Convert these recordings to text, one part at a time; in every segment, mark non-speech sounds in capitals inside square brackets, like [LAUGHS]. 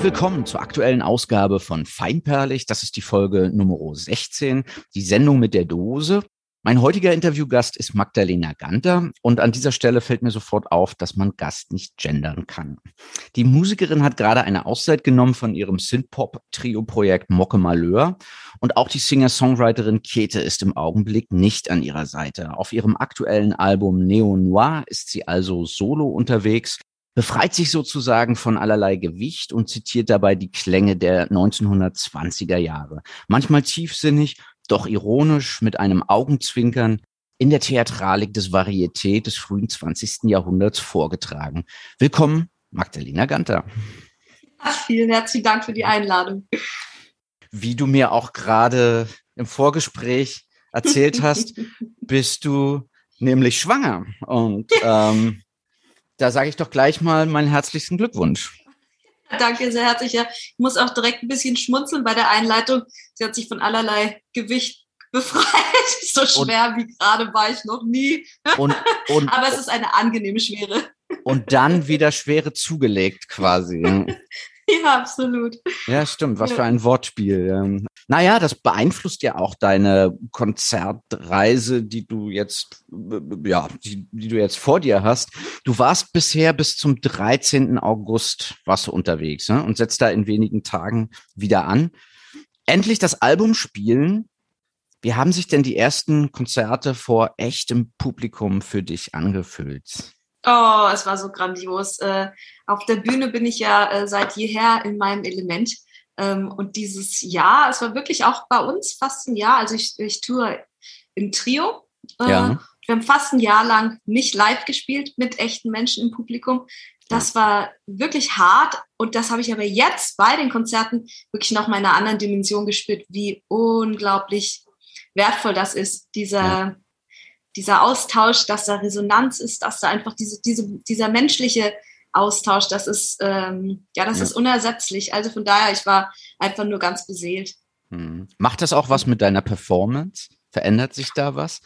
Herzlich willkommen zur aktuellen Ausgabe von Feinperlig. Das ist die Folge Nummer 16, die Sendung mit der Dose. Mein heutiger Interviewgast ist Magdalena Ganter und an dieser Stelle fällt mir sofort auf, dass man Gast nicht gendern kann. Die Musikerin hat gerade eine Auszeit genommen von ihrem Synthpop-Trio-Projekt Mocke Malheur und auch die Singer-Songwriterin Käthe ist im Augenblick nicht an ihrer Seite. Auf ihrem aktuellen Album Neo Noir ist sie also solo unterwegs befreit sich sozusagen von allerlei Gewicht und zitiert dabei die Klänge der 1920er Jahre. Manchmal tiefsinnig, doch ironisch mit einem Augenzwinkern in der Theatralik des Varieté des frühen 20. Jahrhunderts vorgetragen. Willkommen, Magdalena Ganter. Ach, vielen herzlichen Dank für die Einladung. Wie du mir auch gerade im Vorgespräch erzählt hast, [LAUGHS] bist du nämlich schwanger. Und ähm, da sage ich doch gleich mal meinen herzlichsten Glückwunsch. Danke sehr herzlich. Ja, ich muss auch direkt ein bisschen schmunzeln bei der Einleitung. Sie hat sich von allerlei Gewicht befreit. [LAUGHS] So schwer und, wie gerade war ich noch nie. Und, und, Aber es ist eine angenehme Schwere. Und dann wieder Schwere zugelegt quasi. [LAUGHS] [LAUGHS] Ja, absolut. Ja, stimmt. Was ja. für ein Wortspiel. Naja, das beeinflusst ja auch deine Konzertreise, die du jetzt, ja, die, die du jetzt vor dir hast. Du warst bisher bis zum 13. August warst du unterwegs ne? und setzt da in wenigen Tagen wieder an. Endlich das Album spielen. Wie haben sich denn die ersten Konzerte vor echtem Publikum für dich angefühlt? Oh, es war so grandios. Äh, auf der Bühne bin ich ja äh, seit jeher in meinem Element. Ähm, und dieses Jahr, es war wirklich auch bei uns fast ein Jahr. Also ich, ich tue im Trio. Äh, ja. Wir haben fast ein Jahr lang nicht live gespielt mit echten Menschen im Publikum. Das war wirklich hart und das habe ich aber jetzt bei den Konzerten wirklich noch mal in einer anderen Dimension gespürt, wie unglaublich wertvoll das ist, dieser, ja dieser Austausch, dass da Resonanz ist, dass da einfach diese, diese, dieser menschliche Austausch, das ist, ähm, ja, das ja. ist unersetzlich. Also von daher, ich war einfach nur ganz beseelt. Hm. Macht das auch was mit deiner Performance? Verändert sich da was?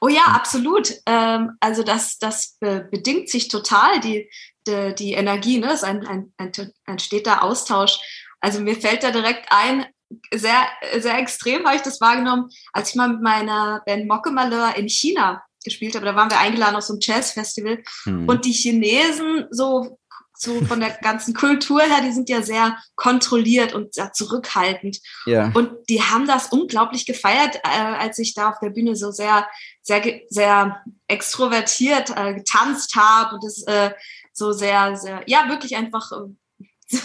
Oh ja, absolut. Ähm, also das, das be bedingt sich total, die, die, die Energie, ne? Es ist ein, ein, ein, ein steter Austausch. Also mir fällt da direkt ein, sehr, sehr extrem habe ich das wahrgenommen, als ich mal mit meiner Band Mocke Malheur in China gespielt habe. Da waren wir eingeladen auf so einem Jazzfestival. Mhm. Und die Chinesen, so, so von der ganzen Kultur her, die sind ja sehr kontrolliert und sehr zurückhaltend. Ja. Und die haben das unglaublich gefeiert, äh, als ich da auf der Bühne so sehr, sehr, sehr extrovertiert äh, getanzt habe und das äh, so sehr, sehr, ja, wirklich einfach äh, [LAUGHS]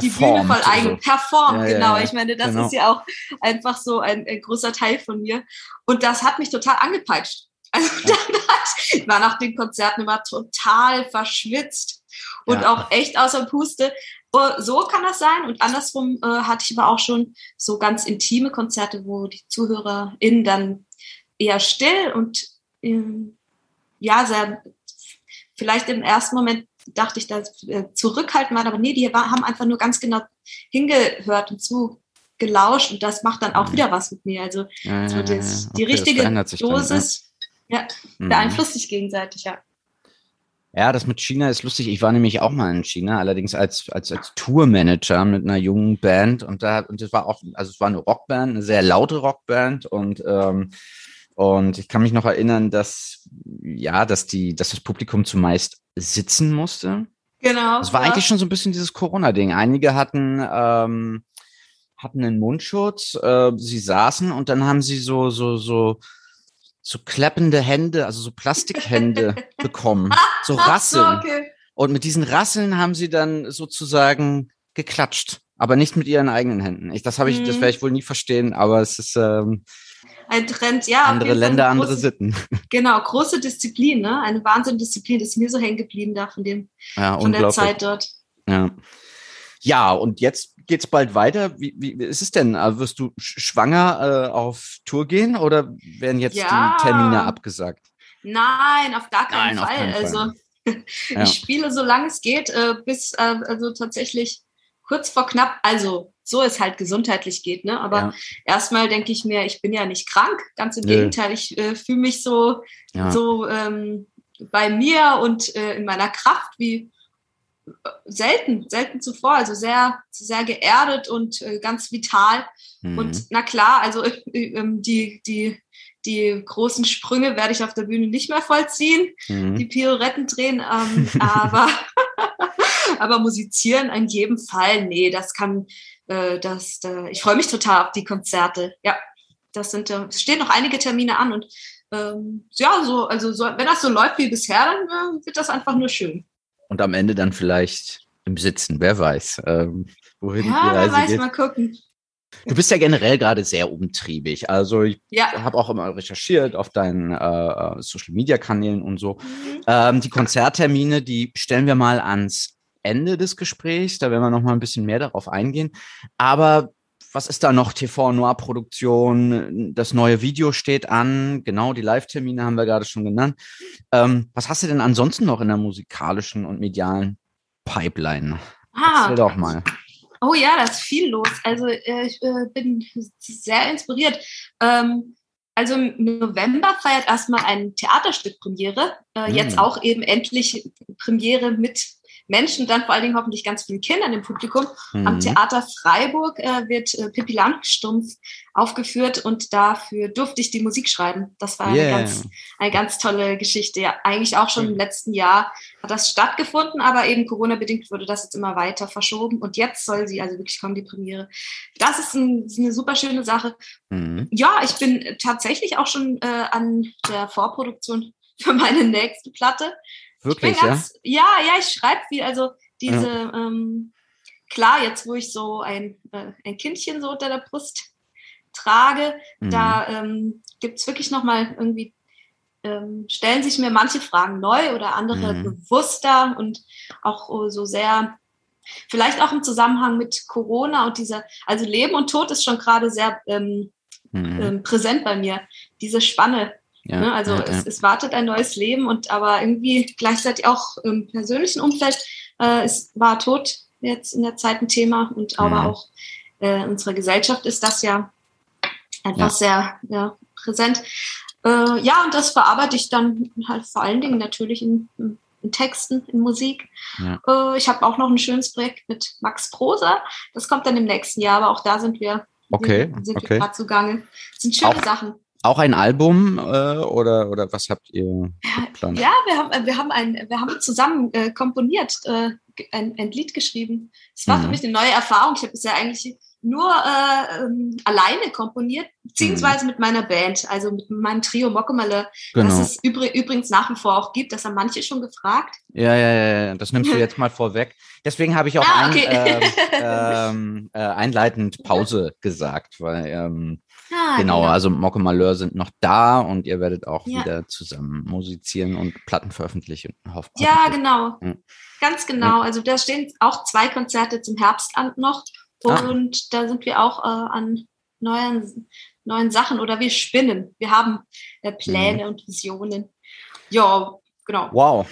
die Bühne voll eigen, performt, ja, genau. Ja, ich meine, das genau. ist ja auch einfach so ein, ein, großer Teil von mir. Und das hat mich total angepeitscht. [LAUGHS] Also hat, ich war nach den Konzerten immer total verschwitzt und auch echt außer Puste. Oh, so kann das sein. Und andersrum äh, hatte ich aber auch schon so ganz intime Konzerte, wo die ZuhörerInnen dann eher still und ähm, ja, sehr, vielleicht im ersten Moment dachte ich, da zurückhaltend waren, aber nee, die haben einfach nur ganz genau hingehört und zugelauscht und das macht dann auch mhm. wieder was mit mir. Also ja, so das, die okay, richtige Dosis dann, ja, mhm. beeinflusst sich gegenseitig, ja. Ja, das mit China ist lustig. Ich war nämlich auch mal in China, allerdings als, als, als Tourmanager mit einer jungen Band und da, und das war auch, also es war eine Rockband, eine sehr laute Rockband und, ähm, und ich kann mich noch erinnern, dass, ja, dass die, dass das Publikum zumeist sitzen musste. Genau. Das war ja. eigentlich schon so ein bisschen dieses Corona-Ding. Einige hatten, ähm, hatten einen Mundschutz, äh, sie saßen und dann haben sie so, so, so, so klappende Hände, also so Plastikhände [LAUGHS] bekommen. So Rasseln. So, okay. Und mit diesen Rasseln haben sie dann sozusagen geklatscht, aber nicht mit ihren eigenen Händen. Ich, das habe ich, mhm. das werde ich wohl nie verstehen, aber es ist, ähm, ein Trend, ja. Andere Länder, große, andere Sitten. Genau, große Disziplin, ne? Eine Wahnsinnsdisziplin, das ist mir so hängen geblieben da von dem, ja, von der Zeit dort. Ja. Ja, und jetzt geht's bald weiter. Wie, wie ist es denn? Also wirst du schwanger äh, auf Tour gehen oder werden jetzt ja. die Termine abgesagt? Nein, auf gar keinen Nein, Fall. Keinen also Fall. [LAUGHS] Ja. ich spiele, solange es geht, äh, bis äh, also tatsächlich kurz vor knapp, also so es halt gesundheitlich geht, ne? Aber ja. erstmal denke ich mir, ich bin ja nicht krank, ganz im Nö. Gegenteil, ich äh, fühle mich so, ja. so ähm, bei mir und äh, in meiner Kraft wie selten, selten zuvor. Also sehr, sehr geerdet und äh, ganz vital. Mhm. Und na klar, also äh, [LAUGHS] ähm, die, die, die großen Sprünge werde ich auf der Bühne nicht mehr vollziehen, mhm. die Pirouetten drehen, ähm, aber, [LAUGHS] aber musizieren in jedem Fall, nee, das kann, äh, das, äh, ich freue mich total auf die Konzerte. Ja, das sind, äh, es stehen noch einige Termine an und ähm, ja, so, also so, wenn das so läuft wie bisher, dann äh, wird das einfach nur schön. Und am Ende dann vielleicht im Sitzen, wer weiß, ähm, wohin ja, die Reise wer weiß, geht. mal gucken. Du bist ja generell gerade sehr umtriebig. Also ich ja. habe auch immer recherchiert auf deinen äh, Social-Media-Kanälen und so. Mhm. Ähm, die Konzerttermine, die stellen wir mal ans Ende des Gesprächs. Da werden wir noch mal ein bisschen mehr darauf eingehen. Aber was ist da noch? TV Noir Produktion, das neue Video steht an, genau, die Live-Termine haben wir gerade schon genannt. Ähm, was hast du denn ansonsten noch in der musikalischen und medialen Pipeline? Ah, Erzähl doch mal. Oh ja, da ist viel los. Also äh, ich äh, bin sehr inspiriert. Ähm, also im November feiert erstmal ein Theaterstück Premiere. Äh, mhm. Jetzt auch eben endlich Premiere mit Menschen, dann vor allen Dingen hoffentlich ganz vielen Kindern im Publikum. Mhm. Am Theater Freiburg äh, wird äh, Pippi Langstumpf aufgeführt und dafür durfte ich die Musik schreiben. Das war yeah. eine, ganz, eine ganz tolle Geschichte. Ja, eigentlich auch schon im letzten Jahr hat das stattgefunden, aber eben Corona-bedingt wurde das jetzt immer weiter verschoben und jetzt soll sie also wirklich kommen, die Premiere. Das ist, ein, ist eine super schöne Sache. Mhm. Ja, ich bin tatsächlich auch schon äh, an der Vorproduktion für meine nächste Platte. Wirklich, ganz, ja? Ja, ja, ich schreibe viel. Also diese, ja. ähm, klar, jetzt wo ich so ein, äh, ein Kindchen so unter der Brust trage, mhm. da ähm, gibt es wirklich nochmal irgendwie, ähm, stellen sich mir manche Fragen neu oder andere mhm. bewusster und auch so sehr, vielleicht auch im Zusammenhang mit Corona und dieser, also Leben und Tod ist schon gerade sehr ähm, mhm. ähm, präsent bei mir. Diese Spanne, ja, ne? Also ja, es, es, wartet ein neues Leben und aber irgendwie gleichzeitig auch im persönlichen Umfeld, äh, es war Tod jetzt in der Zeit ein Thema und aber auch äh, unserer Gesellschaft ist das ja einfach sehr ja, präsent. Äh, ja, und das verarbeite ich dann halt vor allen Dingen natürlich in, in, in Texten, in Musik. Äh, ich habe auch noch ein schönes Projekt mit Max Prosa. Das kommt dann im nächsten Jahr, aber auch da sind wir, okay, sind okay. gerade zugange. Das sind schöne auch, Sachen. Auch ein Album äh, oder, oder was habt ihr geplant? Ja, wir haben, wir haben, ein, wir haben zusammen äh, komponiert, äh, ein, ein Lied geschrieben. Es war mhm. für mich eine neue Erfahrung. Ich habe bisher eigentlich nur äh, ähm, alleine komponiert, beziehungsweise mhm. mit meiner Band, also mit meinem Trio Mokkemale, genau. das es übr übrigens nach wie vor auch gibt. Das haben manche schon gefragt. Ja, ja, ja, das nimmst du jetzt mal vorweg. Deswegen habe ich auch ah, okay. ein, ähm, ähm, äh, einleitend Pause gesagt, weil ähm, ah, genau, genau, also Mocke Malheur sind noch da und ihr werdet auch ja. wieder zusammen musizieren und Platten veröffentlichen. Hoff ja, genau. Ja. Ganz genau. Also da stehen auch zwei Konzerte zum Herbst an noch. Ah. Und ah. da sind wir auch äh, an neuen, neuen Sachen oder wir spinnen. Wir haben äh, Pläne mhm. und Visionen. Ja, genau. Wow.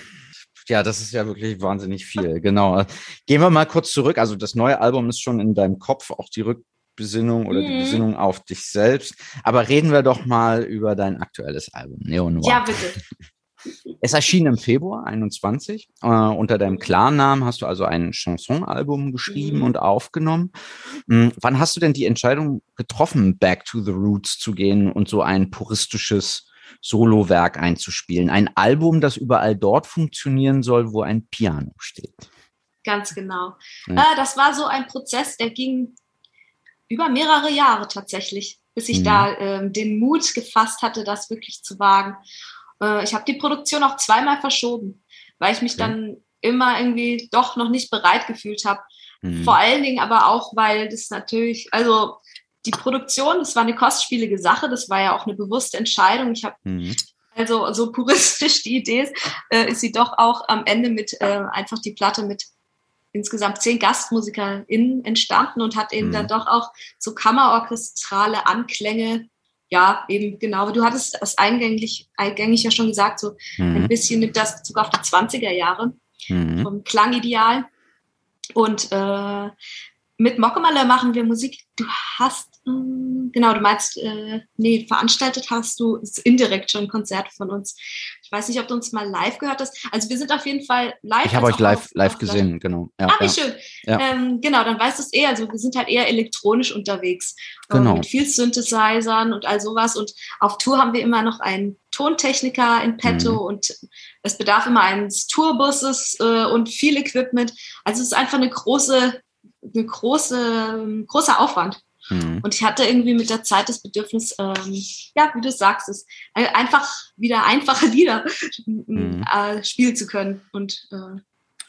Ja, das ist ja wirklich wahnsinnig viel. Genau. Gehen wir mal kurz zurück. Also das neue Album ist schon in deinem Kopf, auch die Rückbesinnung oder mhm. die Besinnung auf dich selbst. Aber reden wir doch mal über dein aktuelles Album, Neo Noir. Ja, bitte. [LAUGHS] Es erschien im Februar 21. Äh, unter deinem Klarnamen hast du also ein Chansonalbum geschrieben mhm. und aufgenommen. Mhm. Wann hast du denn die Entscheidung getroffen, Back to the Roots zu gehen und so ein puristisches Solowerk einzuspielen? Ein Album, das überall dort funktionieren soll, wo ein Piano steht. Ganz genau. Ja. Äh, das war so ein Prozess, der ging über mehrere Jahre tatsächlich, bis ich mhm. da äh, den Mut gefasst hatte, das wirklich zu wagen. Äh, ich habe die Produktion auch zweimal verschoben, weil ich mich okay. dann immer irgendwie doch noch nicht bereit gefühlt habe. Mhm. Vor allen Dingen aber auch, weil das natürlich, also die Produktion, das war eine kostspielige Sache, das war ja auch eine bewusste Entscheidung. Ich habe mhm. also so puristisch die Idee ist, äh, ist sie doch auch am Ende mit äh, einfach die Platte mit insgesamt zehn GastmusikerInnen entstanden und hat eben mhm. dann doch auch so kammerorchestrale Anklänge ja, eben genau. Du hattest es eingänglich, eingängig ja schon gesagt, so mhm. ein bisschen nimmt das Bezug auf die 20er Jahre mhm. vom Klangideal. Und äh, mit Mokkemaler machen wir Musik. Du hast, ähm, genau, du meinst, äh, nee, veranstaltet hast du indirekt schon Konzerte von uns. Ich weiß nicht, ob du uns mal live gehört hast. Also wir sind auf jeden Fall live. Ich habe euch live, auf, live auf gesehen, live. genau. Ja, ah, wie ja. schön. Ja. Ähm, genau, dann weißt du es eher. Also wir sind halt eher elektronisch unterwegs. Äh, genau. mit viel Synthesizern und all sowas. Und auf Tour haben wir immer noch einen Tontechniker in petto mhm. und es bedarf immer eines Tourbusses äh, und viel Equipment. Also es ist einfach eine große, eine große, großer Aufwand. Mhm. Und ich hatte irgendwie mit der Zeit das Bedürfnis, ähm, ja, wie du sagst, es einfach wieder einfache Lieder mhm. äh, spielen zu können. Und äh,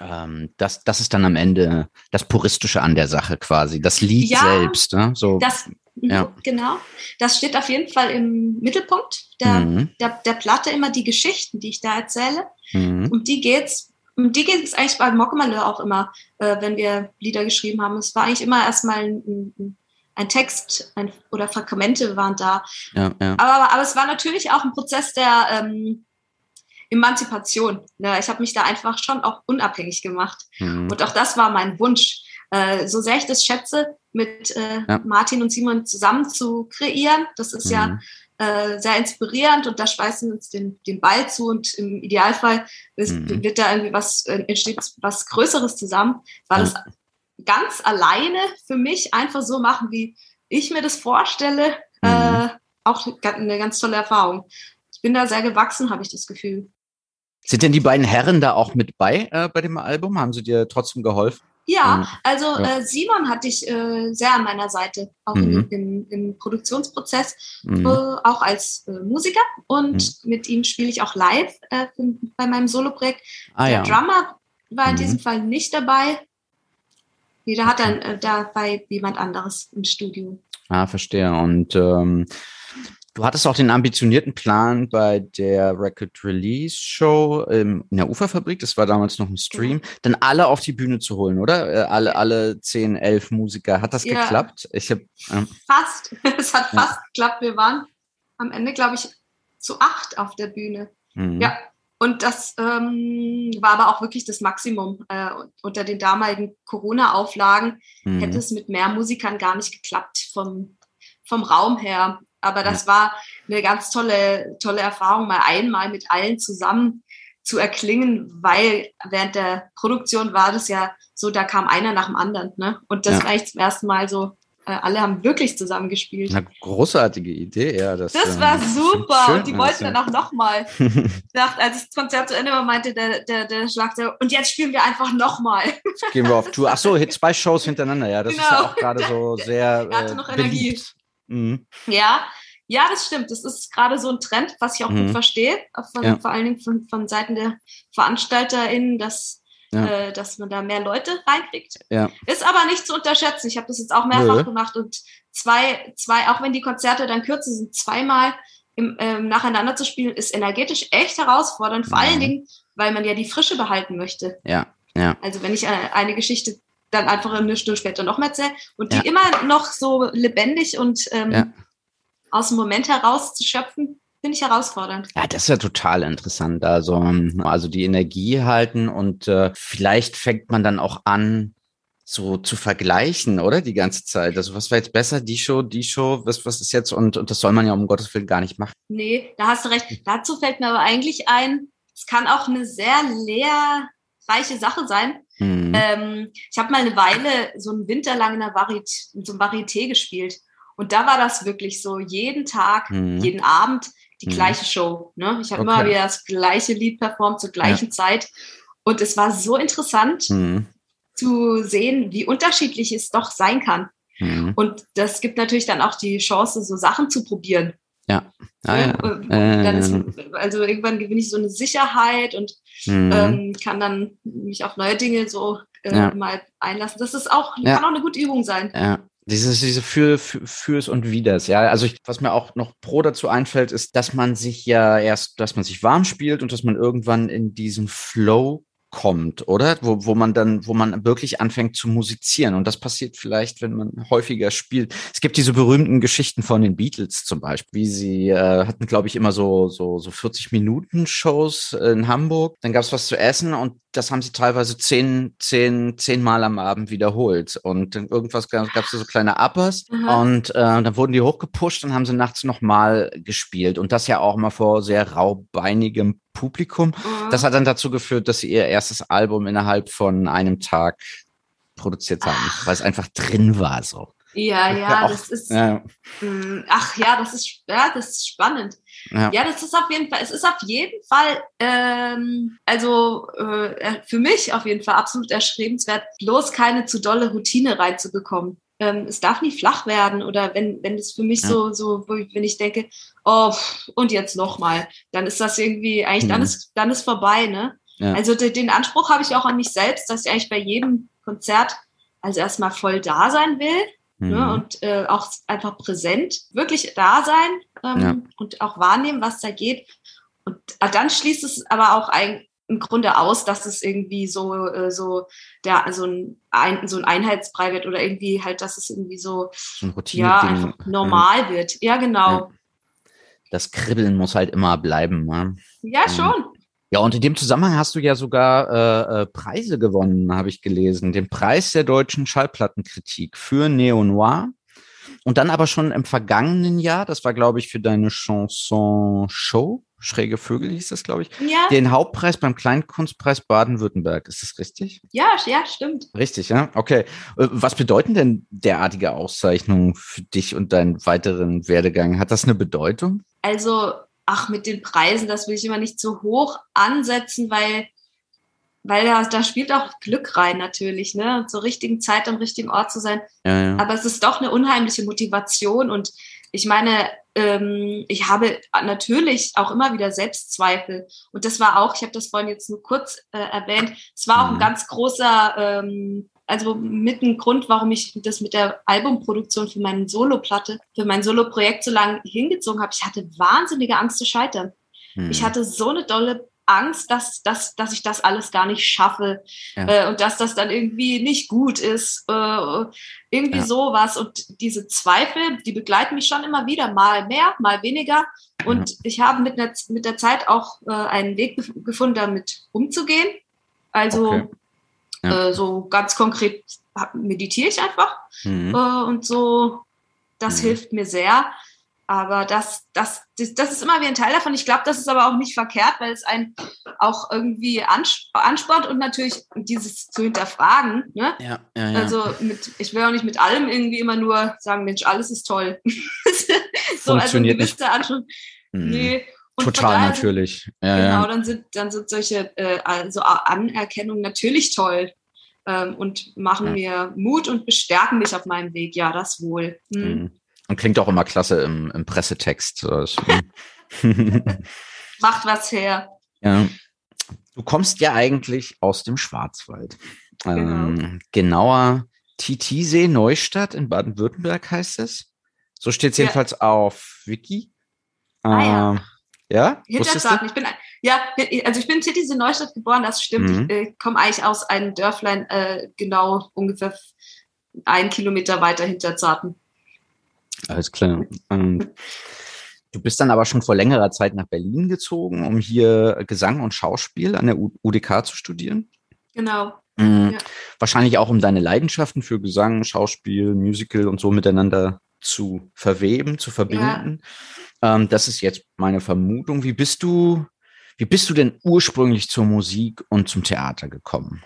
ähm, das, das ist dann am Ende das Puristische an der Sache quasi, das Lied ja, selbst. Ne? So, das, mhm, ja. Genau. Das steht auf jeden Fall im Mittelpunkt der, mhm. der, der Platte immer die Geschichten, die ich da erzähle. Mhm. Um die geht's. Die geht es eigentlich bei Mockemalheur auch immer, äh, wenn wir Lieder geschrieben haben. Es war eigentlich immer erstmal ein, ein ein Text ein, oder Fragmente waren da. Ja, ja. Aber, aber es war natürlich auch ein Prozess der ähm, Emanzipation. Ne? Ich habe mich da einfach schon auch unabhängig gemacht. Mhm. Und auch das war mein Wunsch. Äh, so sehr ich das schätze, mit äh, ja. Martin und Simon zusammen zu kreieren. Das ist mhm. ja äh, sehr inspirierend und da schweißen wir uns den, den Ball zu und im Idealfall ist, mhm. wird da irgendwie was, äh, entsteht was Größeres zusammen. War das ganz alleine für mich einfach so machen, wie ich mir das vorstelle, mhm. äh, auch eine ganz tolle Erfahrung. Ich bin da sehr gewachsen, habe ich das Gefühl. Sind denn die beiden Herren da auch mit bei äh, bei dem Album? Haben sie dir trotzdem geholfen? Ja, mhm. also. Äh, Simon hatte ich äh, sehr an meiner Seite, auch mhm. im, im, Produktionsprozess, mhm. äh, auch als äh, Musiker. Und mhm. mit ihm spiele ich auch live äh, bei meinem Soloprojekt. Ah, Der ja. Drummer war in diesem mhm. Fall nicht dabei. Jeder hat dann äh, dabei jemand anderes im Studio. Ah, verstehe. Und ähm, du hattest auch den ambitionierten Plan bei der Record Release Show ähm, in der Uferfabrik, das war damals noch ein Stream, ja. dann alle auf die Bühne zu holen, oder? Äh, alle, alle zehn, elf Musiker. Hat das ja. geklappt? Ich hab, ähm, fast. [LAUGHS] es hat fast ja. geklappt. Wir waren am Ende, glaube ich, zu acht auf der Bühne. Mhm. Ja, und das ähm, war aber auch wirklich das Maximum. Äh, unter den damaligen Corona-Auflagen mhm. hätte es mit mehr Musikern gar nicht geklappt vom, vom Raum her. Aber das war eine ganz tolle, tolle Erfahrung, mal einmal mit allen zusammen zu erklingen, weil während der Produktion war das ja so, da kam einer nach dem anderen. Ne? Und das ja. war eigentlich zum ersten Mal so alle haben wirklich zusammengespielt. Eine großartige Idee, ja. Das, das war ähm, super schön, und die wollten dann auch nochmal. [LAUGHS] als das Konzert zu Ende war, meinte der, der, der Schlagzeuger, und jetzt spielen wir einfach nochmal. Gehen wir auf Tour. Ach so, zwei Shows hintereinander, ja. Das genau. ist ja auch gerade so [LAUGHS] sehr Er hatte noch äh, Energie. Mhm. Ja, ja, das stimmt. Das ist gerade so ein Trend, was ich auch mhm. gut verstehe, von, ja. vor allen Dingen von, von Seiten der VeranstalterInnen, dass ja. äh, dass man da mehr Leute reinkriegt. Ja. Ist aber nicht zu unterschätzen. Ich habe das jetzt auch mehrfach Nö. gemacht und zwei, zwei, auch wenn die Konzerte dann kürzer sind, zweimal im, ähm, nacheinander zu spielen, ist energetisch echt herausfordernd. Vor ja. allen Dingen, weil man ja die Frische behalten möchte. Ja. Ja. Also wenn ich eine, äh, eine Geschichte dann einfach eine Stunde später noch mehr erzähle und die ja. immer noch so lebendig und ähm, ja. aus dem Moment heraus zu schöpfen, finde ich herausfordernd. Ja, das ist ja total interessant. Also, ähm, also die Energie halten und äh, vielleicht fängt man dann auch an, so zu vergleichen, oder? Die ganze Zeit. Also was war jetzt besser, die Show, die Show, was, was ist jetzt? Und, und das soll man ja um Gottes Willen gar nicht machen. Nee, da hast du recht. Dazu fällt mir aber eigentlich ein, es kann auch eine sehr lehrreiche Sache sein. Mhm. Ähm, ich habe mal eine Weile so einen Winter lang in, der Varieté, in so einem Varieté gespielt. Und da war das wirklich so, jeden Tag, mhm. jeden Abend die mhm. gleiche Show. Ne? Ich habe okay. immer wieder das gleiche Lied performt zur gleichen ja. Zeit. Und es war so interessant mhm. zu sehen, wie unterschiedlich es doch sein kann. Mhm. Und das gibt natürlich dann auch die Chance, so Sachen zu probieren. Ja. Ah, ja. Dann ist, also irgendwann gewinne ich so eine Sicherheit und mhm. ähm, kann dann mich auf neue Dinge so äh, ja. mal einlassen. Das ist auch, ja. kann auch eine gute Übung sein. Ja. Dieses, diese für, für, fürs und widers, ja. Also ich, was mir auch noch pro dazu einfällt, ist, dass man sich ja erst, dass man sich warm spielt und dass man irgendwann in diesen Flow kommt, oder? Wo, wo man dann, wo man wirklich anfängt zu musizieren. Und das passiert vielleicht, wenn man häufiger spielt. Es gibt diese berühmten Geschichten von den Beatles zum Beispiel, wie sie äh, hatten, glaube ich, immer so, so, so 40 Minuten Shows in Hamburg. Dann gab es was zu essen und das haben sie teilweise zehn, zehn, zehn Mal am Abend wiederholt. Und dann irgendwas gab es so kleine Uppers mhm. und äh, dann wurden die hochgepusht und haben sie nachts nochmal gespielt. Und das ja auch mal vor sehr raubeinigem Publikum. Mhm. Das hat dann dazu geführt, dass sie ihr erstes Album innerhalb von einem Tag produziert haben, weil es einfach drin war so. Ja, ja, auch, das ist. Ja. Hm, ach ja, das ist ja, das ist spannend. Ja. ja. das ist auf jeden Fall. Es ist auf jeden Fall, ähm, also äh, für mich auf jeden Fall absolut erstrebenswert, bloß keine zu dolle Routine reinzubekommen ähm, es darf nie flach werden oder wenn, wenn es für mich ja. so, so, wenn ich denke, oh, und jetzt nochmal, dann ist das irgendwie, eigentlich, mhm. dann ist, dann ist vorbei, ne? Ja. Also de, den Anspruch habe ich auch an mich selbst, dass ich eigentlich bei jedem Konzert also erstmal voll da sein will ne? mhm. ne, und äh, auch einfach präsent, wirklich da sein ähm, ja. und auch wahrnehmen, was da geht. Und äh, dann schließt es aber auch ein, im Grunde aus, dass es irgendwie so, äh, so, der, so ein, ein, so ein Einheitsbrei wird oder irgendwie halt, dass es irgendwie so, so ja, einfach normal ja. wird. Ja, genau. Das Kribbeln muss halt immer bleiben. Ne? Ja, schon. Ja, und in dem Zusammenhang hast du ja sogar äh, äh, Preise gewonnen, habe ich gelesen. Den Preis der deutschen Schallplattenkritik für Neo Noir. Und dann aber schon im vergangenen Jahr, das war, glaube ich, für deine Chanson Show, Schräge Vögel hieß das, glaube ich. Ja. Den Hauptpreis beim Kleinkunstpreis Baden-Württemberg. Ist das richtig? Ja, ja, stimmt. Richtig, ja. Okay. Äh, was bedeuten denn derartige Auszeichnungen für dich und deinen weiteren Werdegang? Hat das eine Bedeutung? Also, ach, mit den Preisen, das will ich immer nicht zu hoch ansetzen, weil weil da, da spielt auch Glück rein natürlich, ne? Zur richtigen Zeit am richtigen Ort zu sein. Ja, ja. Aber es ist doch eine unheimliche Motivation und ich meine, ähm, ich habe natürlich auch immer wieder Selbstzweifel. Und das war auch, ich habe das vorhin jetzt nur kurz äh, erwähnt, es war auch ein mhm. ganz großer, ähm, also mit ein Grund, warum ich das mit der Albumproduktion für meine Soloplatte, für mein Soloprojekt so lange hingezogen habe. Ich hatte wahnsinnige Angst zu scheitern. Mhm. Ich hatte so eine dolle Angst, dass, dass, dass ich das alles gar nicht schaffe ja. äh, und dass das dann irgendwie nicht gut ist. Äh, irgendwie ja. sowas. Und diese Zweifel, die begleiten mich schon immer wieder, mal mehr, mal weniger. Und ja. ich habe mit, einer, mit der Zeit auch äh, einen Weg gefunden, damit umzugehen. Also okay. äh, so ganz konkret meditiere ich einfach. Mhm. Äh, und so, das mhm. hilft mir sehr. Aber das, das, das, das ist immer wie ein Teil davon. Ich glaube, das ist aber auch nicht verkehrt, weil es einen auch irgendwie anspornt und natürlich dieses zu hinterfragen. Ne? Ja, ja, ja. Also mit, ich will auch nicht mit allem irgendwie immer nur sagen, Mensch, alles ist toll. [LAUGHS] so, Funktioniert also nicht. Anspruch. Hm. Nee. Und Total daher, natürlich. Ja, genau, Dann, sind, dann sind solche äh, also Anerkennungen natürlich toll ähm, und machen mir Mut und bestärken mich auf meinem Weg. Ja, das wohl. Hm. Mhm. Und klingt auch immer klasse im, im Pressetext. [LAUGHS] Macht was her. Ja. Du kommst ja eigentlich aus dem Schwarzwald. Genau. Ähm, genauer Titisee Neustadt in Baden-Württemberg heißt es. So steht es ja. jedenfalls auf Wiki. Ah, ja. Ähm, ja? Hinterzaten. Ich bin, ja, also ich bin in Titisee Neustadt geboren, das stimmt. Mhm. Ich äh, komme eigentlich aus einem Dörflein, äh, genau ungefähr ein Kilometer weiter hinter Zarten. Alles klar. Ähm, du bist dann aber schon vor längerer Zeit nach Berlin gezogen, um hier Gesang und Schauspiel an der UDK zu studieren. Genau. Mhm. Ja. Wahrscheinlich auch, um deine Leidenschaften für Gesang, Schauspiel, Musical und so miteinander zu verweben, zu verbinden. Ja. Ähm, das ist jetzt meine Vermutung. Wie bist du, wie bist du denn ursprünglich zur Musik und zum Theater gekommen?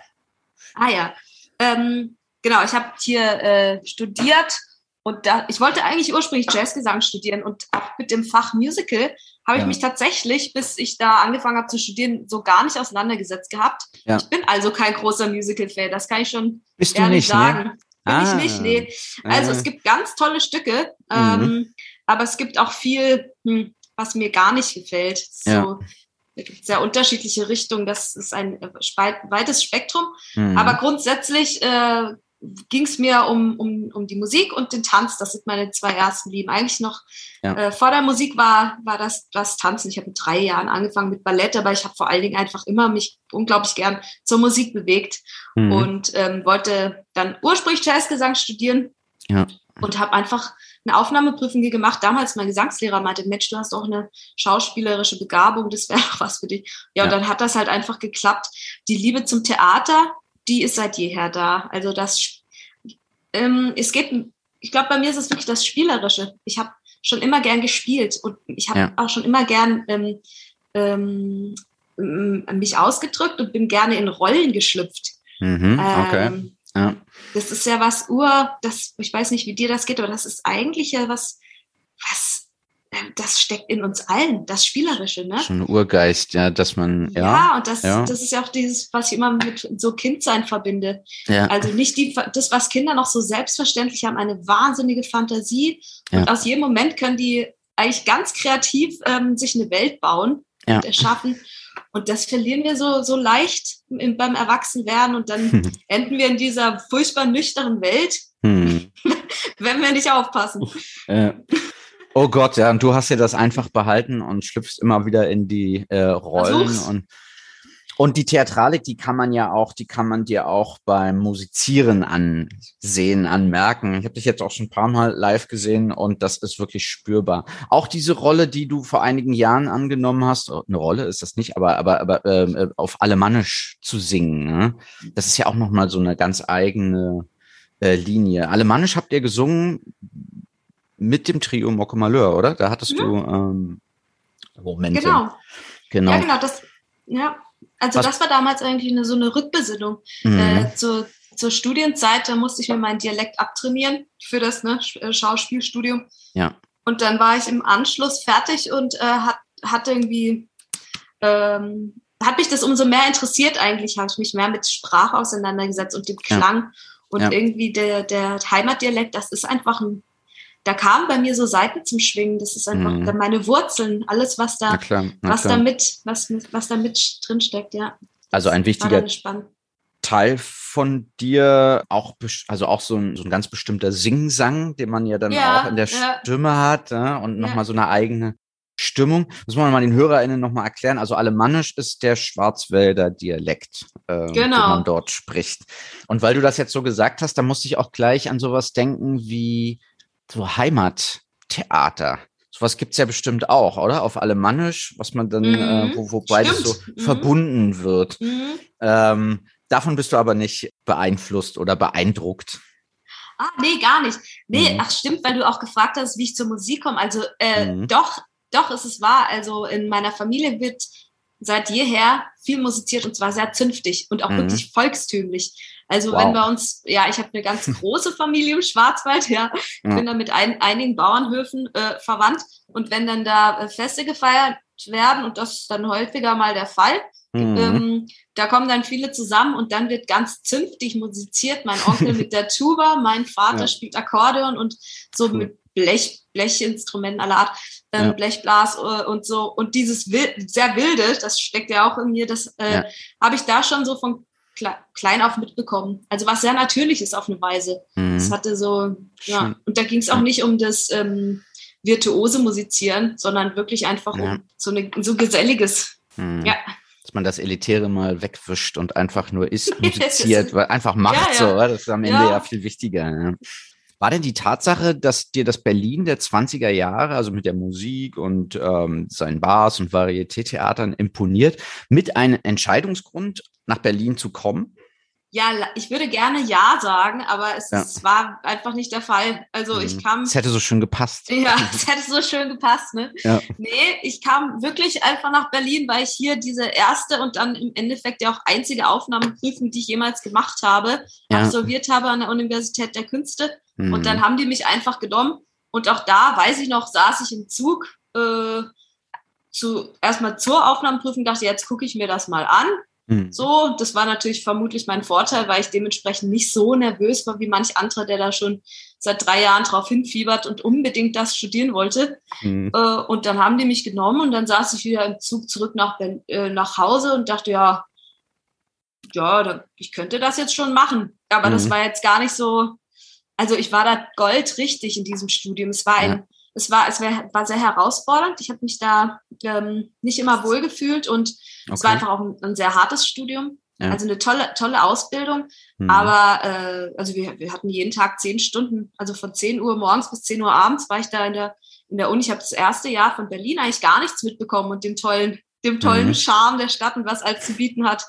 Ah ja, ähm, genau. Ich habe hier äh, studiert und da, ich wollte eigentlich ursprünglich Jazzgesang studieren und auch mit dem Fach Musical habe ich ja. mich tatsächlich, bis ich da angefangen habe zu studieren, so gar nicht auseinandergesetzt gehabt. Ja. Ich bin also kein großer Musical-Fan, das kann ich schon Bist ehrlich nicht, ne? sagen. Ne? Bin ah. ich nicht, nee. Also es gibt ganz tolle Stücke, mhm. ähm, aber es gibt auch viel, hm, was mir gar nicht gefällt. So, ja. Es gibt sehr unterschiedliche Richtungen, das ist ein weites Spektrum. Mhm. Aber grundsätzlich äh, ging es mir um, um, um die Musik und den Tanz. Das sind meine zwei ersten Lieben. Eigentlich noch ja. äh, vor der Musik war, war das, das Tanzen. Ich habe mit drei Jahren angefangen mit Ballett, aber ich habe vor allen Dingen einfach immer mich unglaublich gern zur Musik bewegt mhm. und ähm, wollte dann ursprünglich Jazzgesang studieren ja. und habe einfach eine Aufnahmeprüfung hier gemacht. Damals mein Gesangslehrer meinte, Mensch, du hast auch eine schauspielerische Begabung, das wäre [LAUGHS] doch was für dich. Ja, ja, und dann hat das halt einfach geklappt. Die Liebe zum Theater, die ist seit jeher da. Also das, ähm, es geht, ich glaube, bei mir ist es wirklich das Spielerische. Ich habe schon immer gern gespielt und ich habe ja. auch schon immer gern ähm, ähm, mich ausgedrückt und bin gerne in Rollen geschlüpft. Mhm, okay. Ähm, ja. Das ist ja was Ur, das, ich weiß nicht, wie dir das geht, aber das ist eigentlich ja was, was, das steckt in uns allen, das Spielerische, ne? Schon ein Urgeist, ja, dass man, ja. Ja, und das, ja. das ist ja auch dieses, was ich immer mit so Kindsein verbinde. Ja. Also nicht die, das, was Kinder noch so selbstverständlich haben, eine wahnsinnige Fantasie. Ja. Und aus jedem Moment können die eigentlich ganz kreativ ähm, sich eine Welt bauen und erschaffen. Und das verlieren wir so, so leicht im, beim Erwachsenwerden und dann hm. [LAUGHS] enden wir in dieser furchtbar nüchternen Welt, hm. [LAUGHS] wenn wir nicht aufpassen. Äh, oh Gott, ja, und du hast ja das einfach behalten und schlüpfst immer wieder in die äh, Rollen Versuch's. und und die Theatralik, die kann man ja auch, die kann man dir auch beim Musizieren ansehen, anmerken. Ich habe dich jetzt auch schon ein paar Mal live gesehen und das ist wirklich spürbar. Auch diese Rolle, die du vor einigen Jahren angenommen hast, oh, eine Rolle ist das nicht, aber aber aber ähm, äh, auf Alemannisch zu singen, ne? das ist ja auch noch mal so eine ganz eigene äh, Linie. Alemannisch habt ihr gesungen mit dem Trio Mocke Malheur, oder? Da hattest ja. du ähm, Momente. Genau. Genau. Ja, genau. Das, ja, also Was? das war damals eigentlich eine, so eine Rückbesinnung. Mhm. Äh, zur, zur Studienzeit, da musste ich mir meinen Dialekt abtrainieren für das ne, äh, Schauspielstudium. Ja. Und dann war ich im Anschluss fertig und äh, hat, hatte irgendwie, ähm, hat mich das umso mehr interessiert eigentlich, habe ich mich mehr mit Sprache auseinandergesetzt und dem Klang. Ja. Und ja. irgendwie der, der Heimatdialekt, das ist einfach ein da kamen bei mir so Seiten zum Schwingen. Das ist einfach mhm. meine Wurzeln, alles, was da, na klar, na was da mit, was, was da mit drinsteckt, ja. Also ein wichtiger Teil von dir, auch, also auch so ein, so ein ganz bestimmter Singsang, den man ja dann ja, auch in der ja. Stimme hat ja, und nochmal ja. so eine eigene Stimmung. Muss man mal den HörerInnen nochmal erklären. Also Alemannisch ist der Schwarzwälder Dialekt, äh, genau. den man dort spricht. Und weil du das jetzt so gesagt hast, da musste ich auch gleich an sowas denken wie so Heimattheater. Sowas gibt's ja bestimmt auch, oder? Auf Alemannisch, was man dann, äh, mhm. äh, wo, wo beides so mhm. verbunden wird. Mhm. Ähm, davon bist du aber nicht beeinflusst oder beeindruckt. Ah, nee, gar nicht. Nee, mhm. ach stimmt, weil du auch gefragt hast, wie ich zur Musik komme. Also äh, mhm. doch, doch ist es wahr. Also in meiner Familie wird seit jeher viel musiziert und zwar sehr zünftig und auch mhm. wirklich volkstümlich. Also wow. wenn bei uns, ja, ich habe eine ganz [LAUGHS] große Familie im Schwarzwald, ja, ich ja. bin da mit ein, einigen Bauernhöfen äh, verwandt und wenn dann da äh, Feste gefeiert werden und das ist dann häufiger mal der Fall, mhm. ähm, da kommen dann viele zusammen und dann wird ganz zünftig musiziert. Mein Onkel [LAUGHS] mit der Tuba, mein Vater ja. spielt Akkordeon und so cool. mit Blech, Blechinstrumenten aller Art, ähm, ja. Blechblas äh, und so. Und dieses wild, sehr wilde, das steckt ja auch in mir, das äh, ja. habe ich da schon so von klein auf mitbekommen. Also was sehr natürlich ist auf eine Weise. Mhm. Das hatte so, ja, und da ging es auch nicht um das ähm, virtuose Musizieren, sondern wirklich einfach ja. um so, eine, so geselliges. Mhm. Ja. Dass man das Elitäre mal wegwischt und einfach nur [LAUGHS] ist, musiziert, weil einfach macht ja, so. Das ist am Ende ja, viel wichtiger. War denn die Tatsache, dass dir das Berlin der 20er Jahre, also mit der Musik und ähm, seinen Bars und Varieté-Theatern imponiert, mit einem Entscheidungsgrund nach Berlin zu kommen? Ja, ich würde gerne Ja sagen, aber es, ja. es war einfach nicht der Fall. Also ich mhm. kam. Es hätte so schön gepasst. Ja, [LAUGHS] es hätte so schön gepasst, ne? Ja. Nee, ich kam wirklich einfach nach Berlin, weil ich hier diese erste und dann im Endeffekt ja auch einzige Aufnahmeprüfung, die ich jemals gemacht habe, ja. absolviert habe an der Universität der Künste. Mhm. Und dann haben die mich einfach genommen. Und auch da, weiß ich noch, saß ich im Zug äh, zu erstmal zur Aufnahmeprüfung, dachte, jetzt gucke ich mir das mal an Mhm. So, das war natürlich vermutlich mein Vorteil, weil ich dementsprechend nicht so nervös war wie manch anderer, der da schon seit drei Jahren drauf hinfiebert und unbedingt das studieren wollte. Mhm. Äh, und dann haben die mich genommen und dann saß ich wieder im Zug zurück nach, äh, nach Hause und dachte, ja, ja, ich könnte das jetzt schon machen. aber mhm. das war jetzt gar nicht so, also ich war da goldrichtig in diesem Studium. Es war ein, ja. es war, es war, war sehr herausfordernd. Ich habe mich da ähm, nicht immer wohlgefühlt und okay. es war einfach auch ein, ein sehr hartes Studium. Ja. Also eine tolle, tolle Ausbildung. Mhm. Aber äh, also wir, wir hatten jeden Tag zehn Stunden, also von 10 Uhr morgens bis 10 Uhr abends war ich da in der, in der Uni. Ich habe das erste Jahr von Berlin eigentlich gar nichts mitbekommen und dem tollen, dem tollen mhm. Charme der Stadt und was alles zu bieten hat.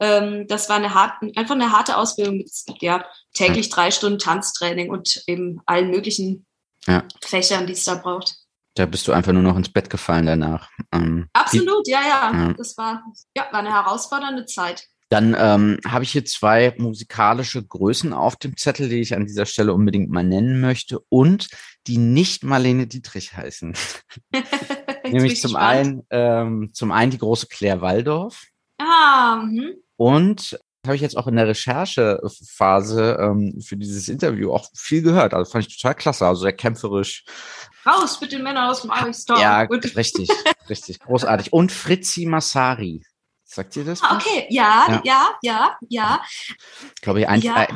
Ähm, das war eine harte, einfach eine harte Ausbildung mit ja, täglich drei Stunden Tanztraining und eben allen möglichen ja. Fächern, die es da braucht. Da bist du einfach nur noch ins Bett gefallen danach. Ähm, Absolut, ja, ja, ja. Das war, ja, war eine herausfordernde Zeit. Dann ähm, habe ich hier zwei musikalische Größen auf dem Zettel, die ich an dieser Stelle unbedingt mal nennen möchte und die nicht Marlene Dietrich heißen. [LAUGHS] Nämlich zum einen, ähm, zum einen die große Claire Waldorf. Ah, mh. Und habe ich jetzt auch in der Recherchephase ähm, für dieses Interview auch viel gehört. Also fand ich total klasse, also sehr kämpferisch. Raus mit den Männern aus dem Aristor. Ja, richtig, richtig, großartig. Und Fritzi Massari. Sagt ihr das? Ah, okay, ja, ja, ja, ja. ja. Ich glaube, ich, ja.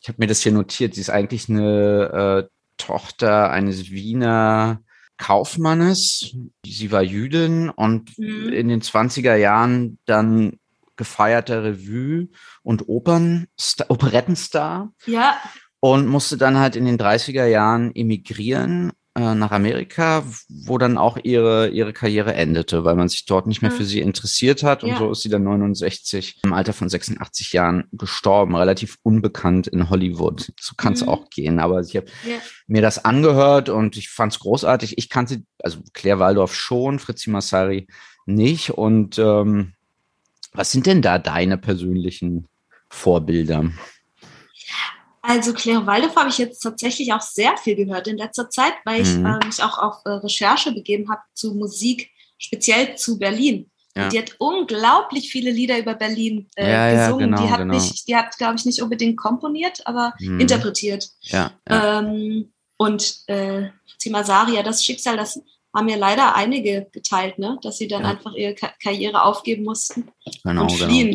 ich habe mir das hier notiert. Sie ist eigentlich eine äh, Tochter eines Wiener Kaufmannes. Sie war Jüdin und mhm. in den 20er Jahren dann gefeierter Revue- und Opernstar, Operettenstar. Ja. Und musste dann halt in den 30er Jahren emigrieren äh, nach Amerika, wo dann auch ihre, ihre Karriere endete, weil man sich dort nicht mehr für sie interessiert hat. Und ja. so ist sie dann 69 im Alter von 86 Jahren gestorben, relativ unbekannt in Hollywood. So kann es mhm. auch gehen. Aber ich habe ja. mir das angehört und ich fand es großartig. Ich kannte, also Claire Waldorf schon, Fritzi Massari nicht. Und ähm, was sind denn da deine persönlichen Vorbilder? Also Claire Waldorf habe ich jetzt tatsächlich auch sehr viel gehört in letzter Zeit, weil ich mhm. äh, mich auch auf äh, Recherche begeben habe zu Musik, speziell zu Berlin. Ja. Die hat unglaublich viele Lieder über Berlin äh, ja, gesungen. Ja, genau, die hat genau. nicht, die hat, glaube ich, nicht unbedingt komponiert, aber mhm. interpretiert. Ja, ähm, und äh, Zimasari, das Schicksal, das haben ja leider einige geteilt, ne? dass sie dann einfach ihre Ka Karriere aufgeben mussten genau, und genau. fliehen.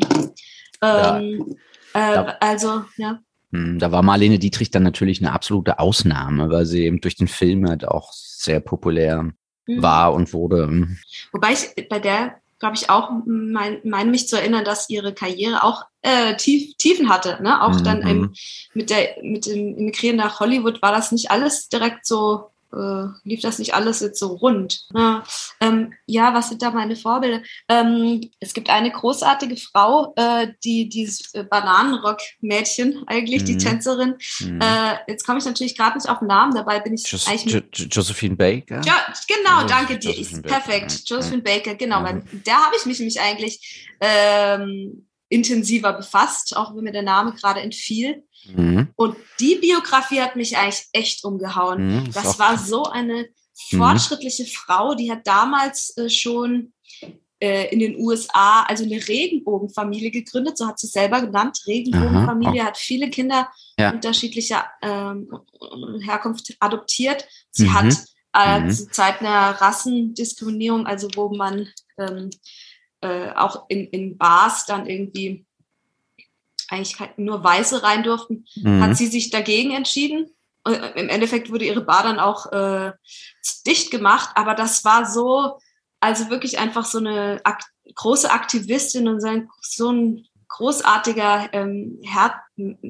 Genau. Ähm, äh, also, ja. Hm, da war Marlene Dietrich dann natürlich eine absolute Ausnahme, weil sie eben durch den Film halt auch sehr populär mhm. war und wurde. Wobei ich bei der, glaube ich, auch meine mein, mich zu erinnern, dass ihre Karriere auch äh, tief, Tiefen hatte. Ne? Auch mhm. dann im, mit, der, mit dem Immigrieren nach Hollywood war das nicht alles direkt so äh, lief das nicht alles jetzt so rund. Ja, ähm, ja, was sind da meine Vorbilder? Ähm, es gibt eine großartige Frau, äh, die dieses äh, Bananenrock-Mädchen, eigentlich mhm. die Tänzerin. Mhm. Äh, jetzt komme ich natürlich gerade nicht auf den Namen, dabei bin ich Jos eigentlich. Jo Josephine Baker? Jo genau, danke dir. Perfekt. Josephine Baker, genau. Mhm. Der habe ich mich nämlich eigentlich ähm, intensiver befasst, auch wenn mir der Name gerade entfiel. Mhm. Und die Biografie hat mich eigentlich echt umgehauen. Mhm, das, das war so eine mhm. fortschrittliche mhm. Frau, die hat damals äh, schon äh, in den USA, also eine Regenbogenfamilie gegründet, so hat sie es selber genannt. Regenbogenfamilie, Aha. hat viele Kinder ja. unterschiedlicher ähm, Herkunft adoptiert. Sie mhm. hat äh, mhm. zu Zeiten der Rassendiskriminierung, also wo man ähm, äh, auch in, in Bars dann irgendwie eigentlich nur Weiße rein durften, mhm. hat sie sich dagegen entschieden. Und äh, Im Endeffekt wurde ihre Bar dann auch äh, dicht gemacht, aber das war so, also wirklich einfach so eine ak große Aktivistin und so ein, so ein großartiger ähm, Her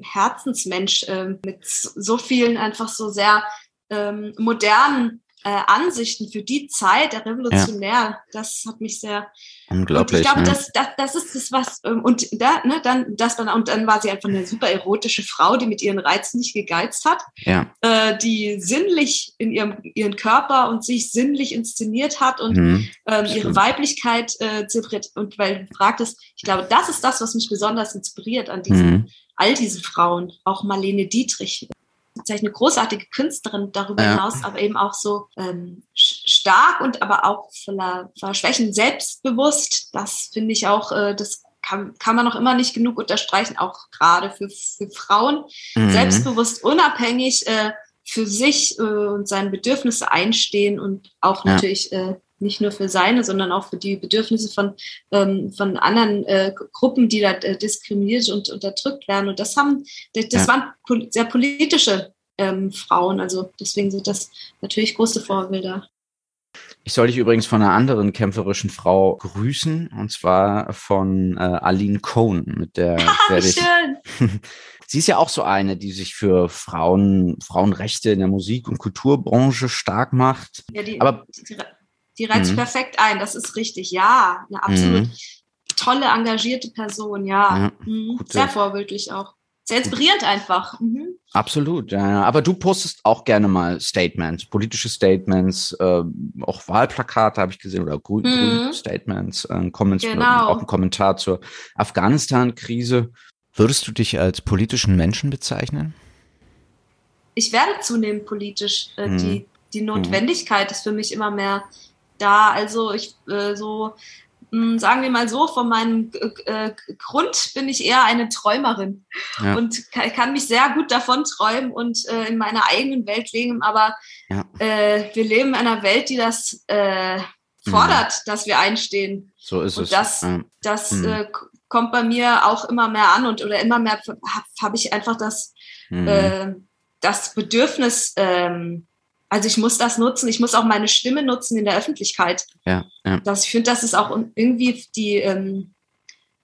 Herzensmensch äh, mit so vielen einfach so sehr ähm, modernen äh, Ansichten für die Zeit, der Revolutionär, ja. das hat mich sehr. Unglaublich. Ich glaube, ne? das, das, das ist das, was, ähm, und da, ne, dann, das dann, und dann war sie einfach eine super erotische Frau, die mit ihren Reizen nicht gegeizt hat, ja. äh, die sinnlich in ihrem, ihren Körper und sich sinnlich inszeniert hat und mhm, ähm, ihre Weiblichkeit äh, zelebriert. Und weil du fragtest, ich glaube, das ist das, was mich besonders inspiriert an diesen, mhm. all diesen Frauen, auch Marlene Dietrich tatsächlich eine großartige Künstlerin darüber ja. hinaus, aber eben auch so ähm, stark und aber auch voller, voller Schwächen selbstbewusst. Das finde ich auch, äh, das kann, kann man noch immer nicht genug unterstreichen, auch gerade für, für Frauen. Mhm. Selbstbewusst, unabhängig äh, für sich äh, und seine Bedürfnisse einstehen und auch ja. natürlich äh, nicht nur für seine, sondern auch für die Bedürfnisse von, ähm, von anderen äh, Gruppen, die da äh, diskriminiert und unterdrückt werden. Und das haben, das ja. waren pol sehr politische ähm, Frauen. Also deswegen sind das natürlich große Vorbilder. Ich soll dich übrigens von einer anderen kämpferischen Frau grüßen, und zwar von äh, Aline Cohn, mit der [LAUGHS] werde ich. [LAUGHS] Sie ist ja auch so eine, die sich für Frauen, Frauenrechte in der Musik- und Kulturbranche stark macht. Ja, die, Aber die, die reizt sich mhm. perfekt ein, das ist richtig. Ja, eine absolut mhm. tolle, engagierte Person, ja. ja mhm. Sehr vorbildlich auch. Sehr inspirierend einfach. Mhm. Absolut, ja. Aber du postest auch gerne mal Statements, politische Statements, äh, auch Wahlplakate habe ich gesehen oder grün, mhm. Statements, äh, Comments, genau. auch ein Kommentar zur Afghanistan-Krise. Würdest du dich als politischen Menschen bezeichnen? Ich werde zunehmend politisch. Äh, mhm. Die, die Notwendigkeit ist für mich immer mehr da. Also ich äh, so hm, sagen wir mal so, von meinem äh, Grund bin ich eher eine Träumerin ja. und kann, kann, mich sehr gut davon träumen und äh, in meiner eigenen Welt leben. Aber ja. äh, wir leben in einer Welt, die das fordert, mhm. dass wir einstehen. So ist und es. Das, ja. das mhm. Kommt bei mir auch immer mehr an und oder immer mehr habe hab ich einfach das, mhm. Das Bedürfnis, ähm, also ich muss das nutzen, ich muss auch meine Stimme nutzen in der Öffentlichkeit. Ja, ja. Das, ich finde, das ist auch irgendwie die ähm,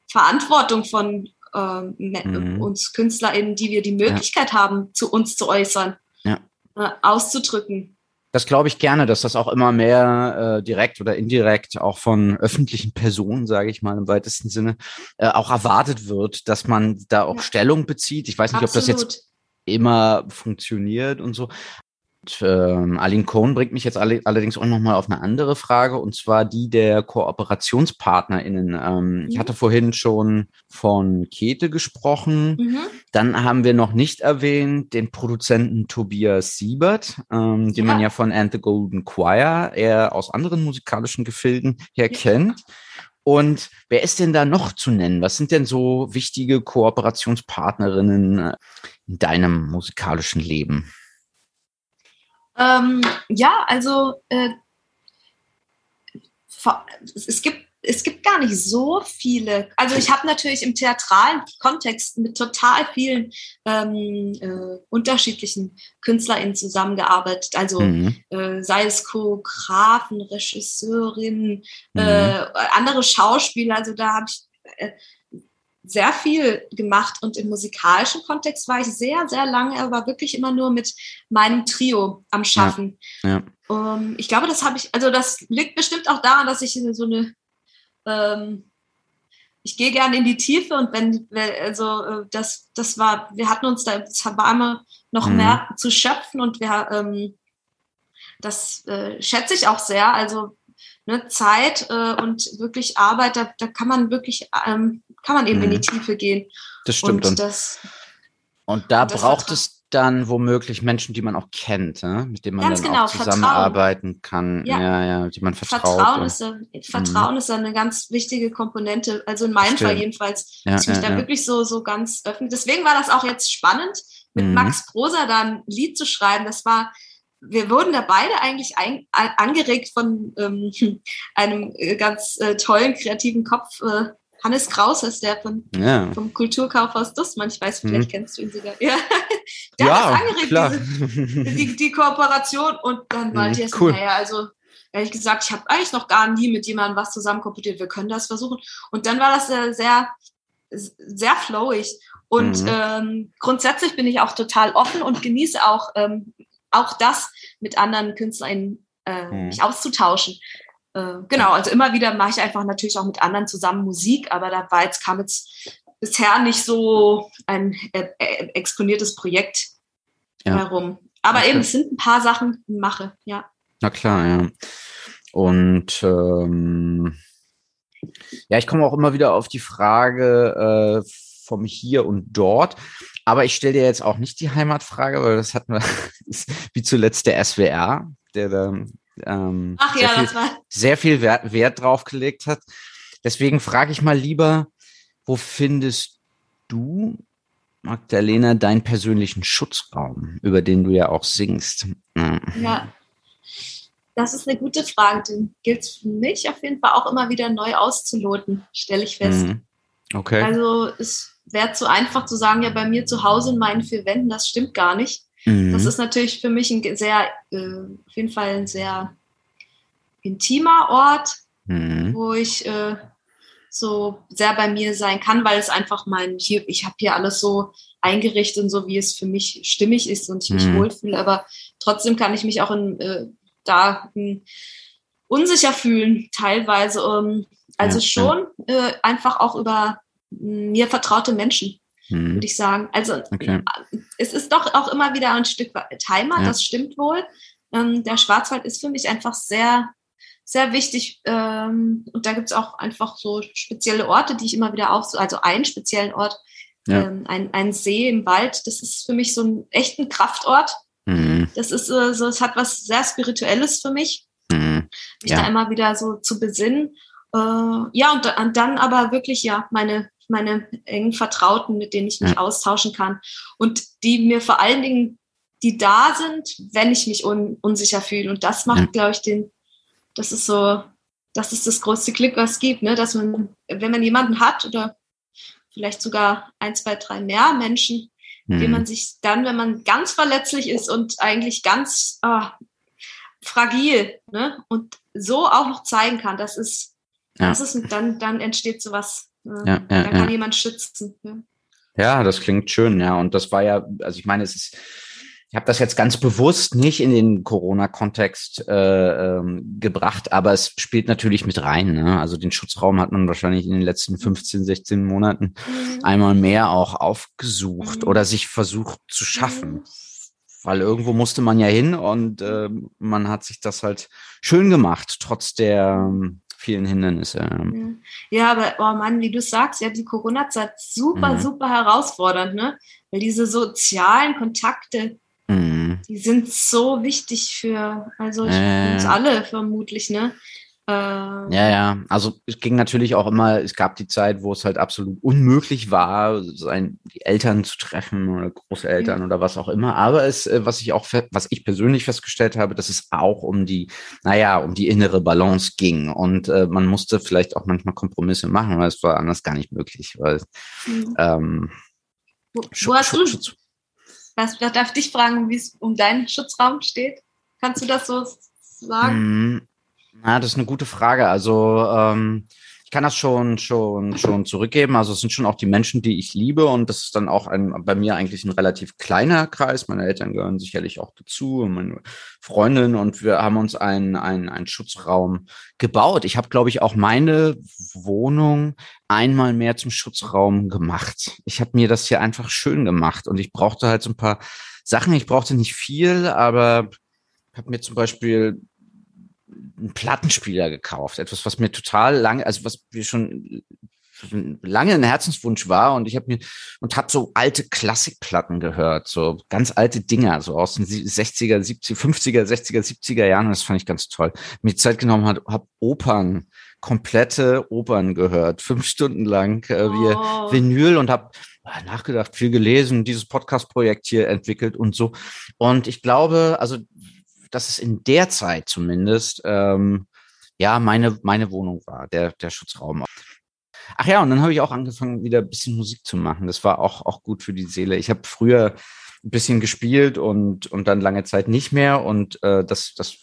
Verantwortung von ähm, mhm. uns KünstlerInnen, die wir die Möglichkeit ja. haben, zu uns zu äußern, ja. äh, auszudrücken. Das glaube ich gerne, dass das auch immer mehr äh, direkt oder indirekt auch von öffentlichen Personen, sage ich mal im weitesten Sinne, äh, auch erwartet wird, dass man da auch ja. Stellung bezieht. Ich weiß nicht, Absolut. ob das jetzt immer funktioniert und so ähm, Aline Cohn bringt mich jetzt alle, allerdings auch nochmal auf eine andere Frage, und zwar die der KooperationspartnerInnen. Ähm, mhm. Ich hatte vorhin schon von Kete gesprochen. Mhm. Dann haben wir noch nicht erwähnt den Produzenten Tobias Siebert, ähm, den ja. man ja von And the Golden Choir eher aus anderen musikalischen Gefilden her ja. kennt. Und wer ist denn da noch zu nennen? Was sind denn so wichtige Kooperationspartnerinnen äh, in deinem musikalischen Leben? Ähm, ja, also äh, es gibt es gibt gar nicht so viele. Also ich habe natürlich im theatralen Kontext mit total vielen ähm, äh, unterschiedlichen KünstlerInnen zusammengearbeitet. Also mhm. äh, sei es Choreografen, Regisseurinnen, mhm. äh, andere Schauspieler. Also da habe ich äh, sehr viel gemacht und im musikalischen Kontext war ich sehr, sehr lange, aber wirklich immer nur mit meinem Trio am Schaffen. Ja, ja. Um, ähm, ich glaube, das habe ich, also das liegt bestimmt auch daran, dass ich so eine, ähm, ich gehe gerne in die Tiefe und wenn, also äh, das, das war, wir hatten uns da, es war immer noch mhm. mehr zu schöpfen und wir, ähm, das äh, schätze ich auch sehr. Also ne, Zeit äh, und wirklich Arbeit, da, da kann man wirklich, ähm, kann man eben mhm. in die mhm. Tiefe gehen. Das stimmt. Und, das, und da und braucht es dann womöglich Menschen, die man auch kennt, ne? mit denen man dann genau, auch zusammenarbeiten Vertrauen. kann, ja. ja, ja, die man vertraut. Vertrauen, ist, Vertrauen mhm. ist eine ganz wichtige Komponente, also in meinem Stimmt. Fall jedenfalls, ja, dass ich mich ja, da wirklich so, so ganz öffentlich. Deswegen war das auch jetzt spannend, mit mhm. Max Prosa da ein Lied zu schreiben. Das war, wir wurden da beide eigentlich ein, angeregt von ähm, [LAUGHS] einem äh, ganz äh, tollen, kreativen Kopf. Äh, Hannes Kraus ist der von, ja. vom Kulturkaufhaus Dussmann. Ich weiß, vielleicht mhm. kennst du ihn sogar. Ja, [LAUGHS] der ja, hat angeregt, klar. Diese, die, die, Kooperation. Und dann war mhm, erst, cool. naja, also ehrlich gesagt, ich habe eigentlich noch gar nie mit jemandem was zusammen kooperiert. Wir können das versuchen. Und dann war das äh, sehr, sehr flowig. Und mhm. ähm, grundsätzlich bin ich auch total offen und genieße auch ähm, auch das mit anderen KünstlerInnen äh, mhm. mich auszutauschen. Äh, genau, also immer wieder mache ich einfach natürlich auch mit anderen zusammen Musik, aber da war jetzt, kam jetzt bisher nicht so ein äh, äh exponiertes Projekt ja. herum. Aber okay. eben, es sind ein paar Sachen, die ich mache, ja. Na klar, ja. Und ähm, ja, ich komme auch immer wieder auf die Frage äh, vom Hier und Dort. Aber ich stelle dir jetzt auch nicht die Heimatfrage, weil das hatten wir [LAUGHS] wie zuletzt der SWR, der da ähm, Ach, sehr, ja, viel, sehr viel Wert, Wert drauf gelegt hat. Deswegen frage ich mal lieber, wo findest du, Magdalena, deinen persönlichen Schutzraum, über den du ja auch singst? Ja. Das ist eine gute Frage. Den gilt es für mich auf jeden Fall auch immer wieder neu auszuloten, stelle ich fest. Mhm. Okay. Also es wäre zu einfach zu sagen, ja, bei mir zu Hause in meinen vier Wänden, das stimmt gar nicht. Mhm. Das ist natürlich für mich ein sehr, äh, auf jeden Fall ein sehr intimer Ort, mhm. wo ich äh, so sehr bei mir sein kann, weil es einfach mein, hier, ich habe hier alles so eingerichtet und so, wie es für mich stimmig ist und ich mich mhm. wohlfühle, aber trotzdem kann ich mich auch in, äh, da in, unsicher fühlen, teilweise. Ähm, also ja, schon. Äh, einfach auch über mir vertraute Menschen, mhm. würde ich sagen. Also okay. es ist doch auch immer wieder ein Stück Heimat, ja. das stimmt wohl. Ähm, der Schwarzwald ist für mich einfach sehr sehr wichtig. Ähm, und da gibt es auch einfach so spezielle Orte, die ich immer wieder aufsuche. Also einen speziellen Ort, ja. ähm, ein, ein See im Wald. Das ist für mich so ein echten Kraftort. Mhm. Das ist äh, so, es hat was sehr Spirituelles für mich, mhm. mich ja. da immer wieder so zu besinnen. Äh, ja, und, und, dann aber wirklich ja meine meine engen Vertrauten, mit denen ich mich ja. austauschen kann und die mir vor allen Dingen die da sind, wenn ich mich un, unsicher fühle. Und das macht, glaube ich, den, das ist so, das ist das größte Glück, was es gibt, ne? dass man, wenn man jemanden hat oder vielleicht sogar ein, zwei, drei mehr Menschen, mhm. dem man sich dann, wenn man ganz verletzlich ist und eigentlich ganz oh, fragil ne? und so auch noch zeigen kann, das ist, ja. das ist dann, dann entsteht sowas. Ja, ja, dann kann jemand schützen. Ne? Ja, das klingt schön, ja. Und das war ja, also ich meine, es ist ich habe das jetzt ganz bewusst nicht in den Corona-Kontext äh, ähm, gebracht, aber es spielt natürlich mit rein. Ne? Also den Schutzraum hat man wahrscheinlich in den letzten 15, 16 Monaten mhm. einmal mehr auch aufgesucht mhm. oder sich versucht zu schaffen. Mhm. Weil irgendwo musste man ja hin und äh, man hat sich das halt schön gemacht, trotz der ähm, vielen Hindernisse. Ja, aber oh Mann, wie du sagst, ja, die Corona-Zeit super, mhm. super herausfordernd, ne? Weil diese sozialen Kontakte, Mhm. Die sind so wichtig für, also äh, uns alle vermutlich, ne? Äh, ja, ja. Also es ging natürlich auch immer, es gab die Zeit, wo es halt absolut unmöglich war, sein, die Eltern zu treffen oder Großeltern ja. oder was auch immer. Aber es, äh, was ich auch, was ich persönlich festgestellt habe, dass es auch um die, naja, um die innere Balance ging. Und äh, man musste vielleicht auch manchmal Kompromisse machen, weil es war anders gar nicht möglich. Weil, mhm. ähm, wo, wo hast du, was, ich darf dich fragen, wie es um deinen Schutzraum steht? Kannst du das so sagen? Mm, na, das ist eine gute Frage. Also ähm, ich kann das schon, schon, schon zurückgeben. Also es sind schon auch die Menschen, die ich liebe und das ist dann auch ein, bei mir eigentlich ein relativ kleiner Kreis. Meine Eltern gehören sicherlich auch dazu meine Freundin und wir haben uns einen, einen, einen Schutzraum gebaut. Ich habe, glaube ich, auch meine Wohnung einmal mehr zum Schutzraum gemacht. Ich habe mir das hier einfach schön gemacht und ich brauchte halt so ein paar Sachen. Ich brauchte nicht viel, aber habe mir zum Beispiel einen Plattenspieler gekauft. Etwas, was mir total lange, also was wir schon lange ein Herzenswunsch war und ich habe mir und habe so alte Klassikplatten gehört, so ganz alte Dinger, so aus den 60er, 70er, 50er, 60er, 70er Jahren und das fand ich ganz toll. Mir Zeit genommen hat, habe Opern, komplette Opern gehört, fünf Stunden lang äh, wie oh. Vinyl und habe äh, nachgedacht, viel gelesen, dieses Podcast-Projekt hier entwickelt und so. Und ich glaube, also dass es in der Zeit zumindest ähm, ja meine, meine Wohnung war, der, der Schutzraum. Ach ja, und dann habe ich auch angefangen, wieder ein bisschen Musik zu machen. Das war auch, auch gut für die Seele. Ich habe früher ein bisschen gespielt und, und dann lange Zeit nicht mehr. Und äh, das, das,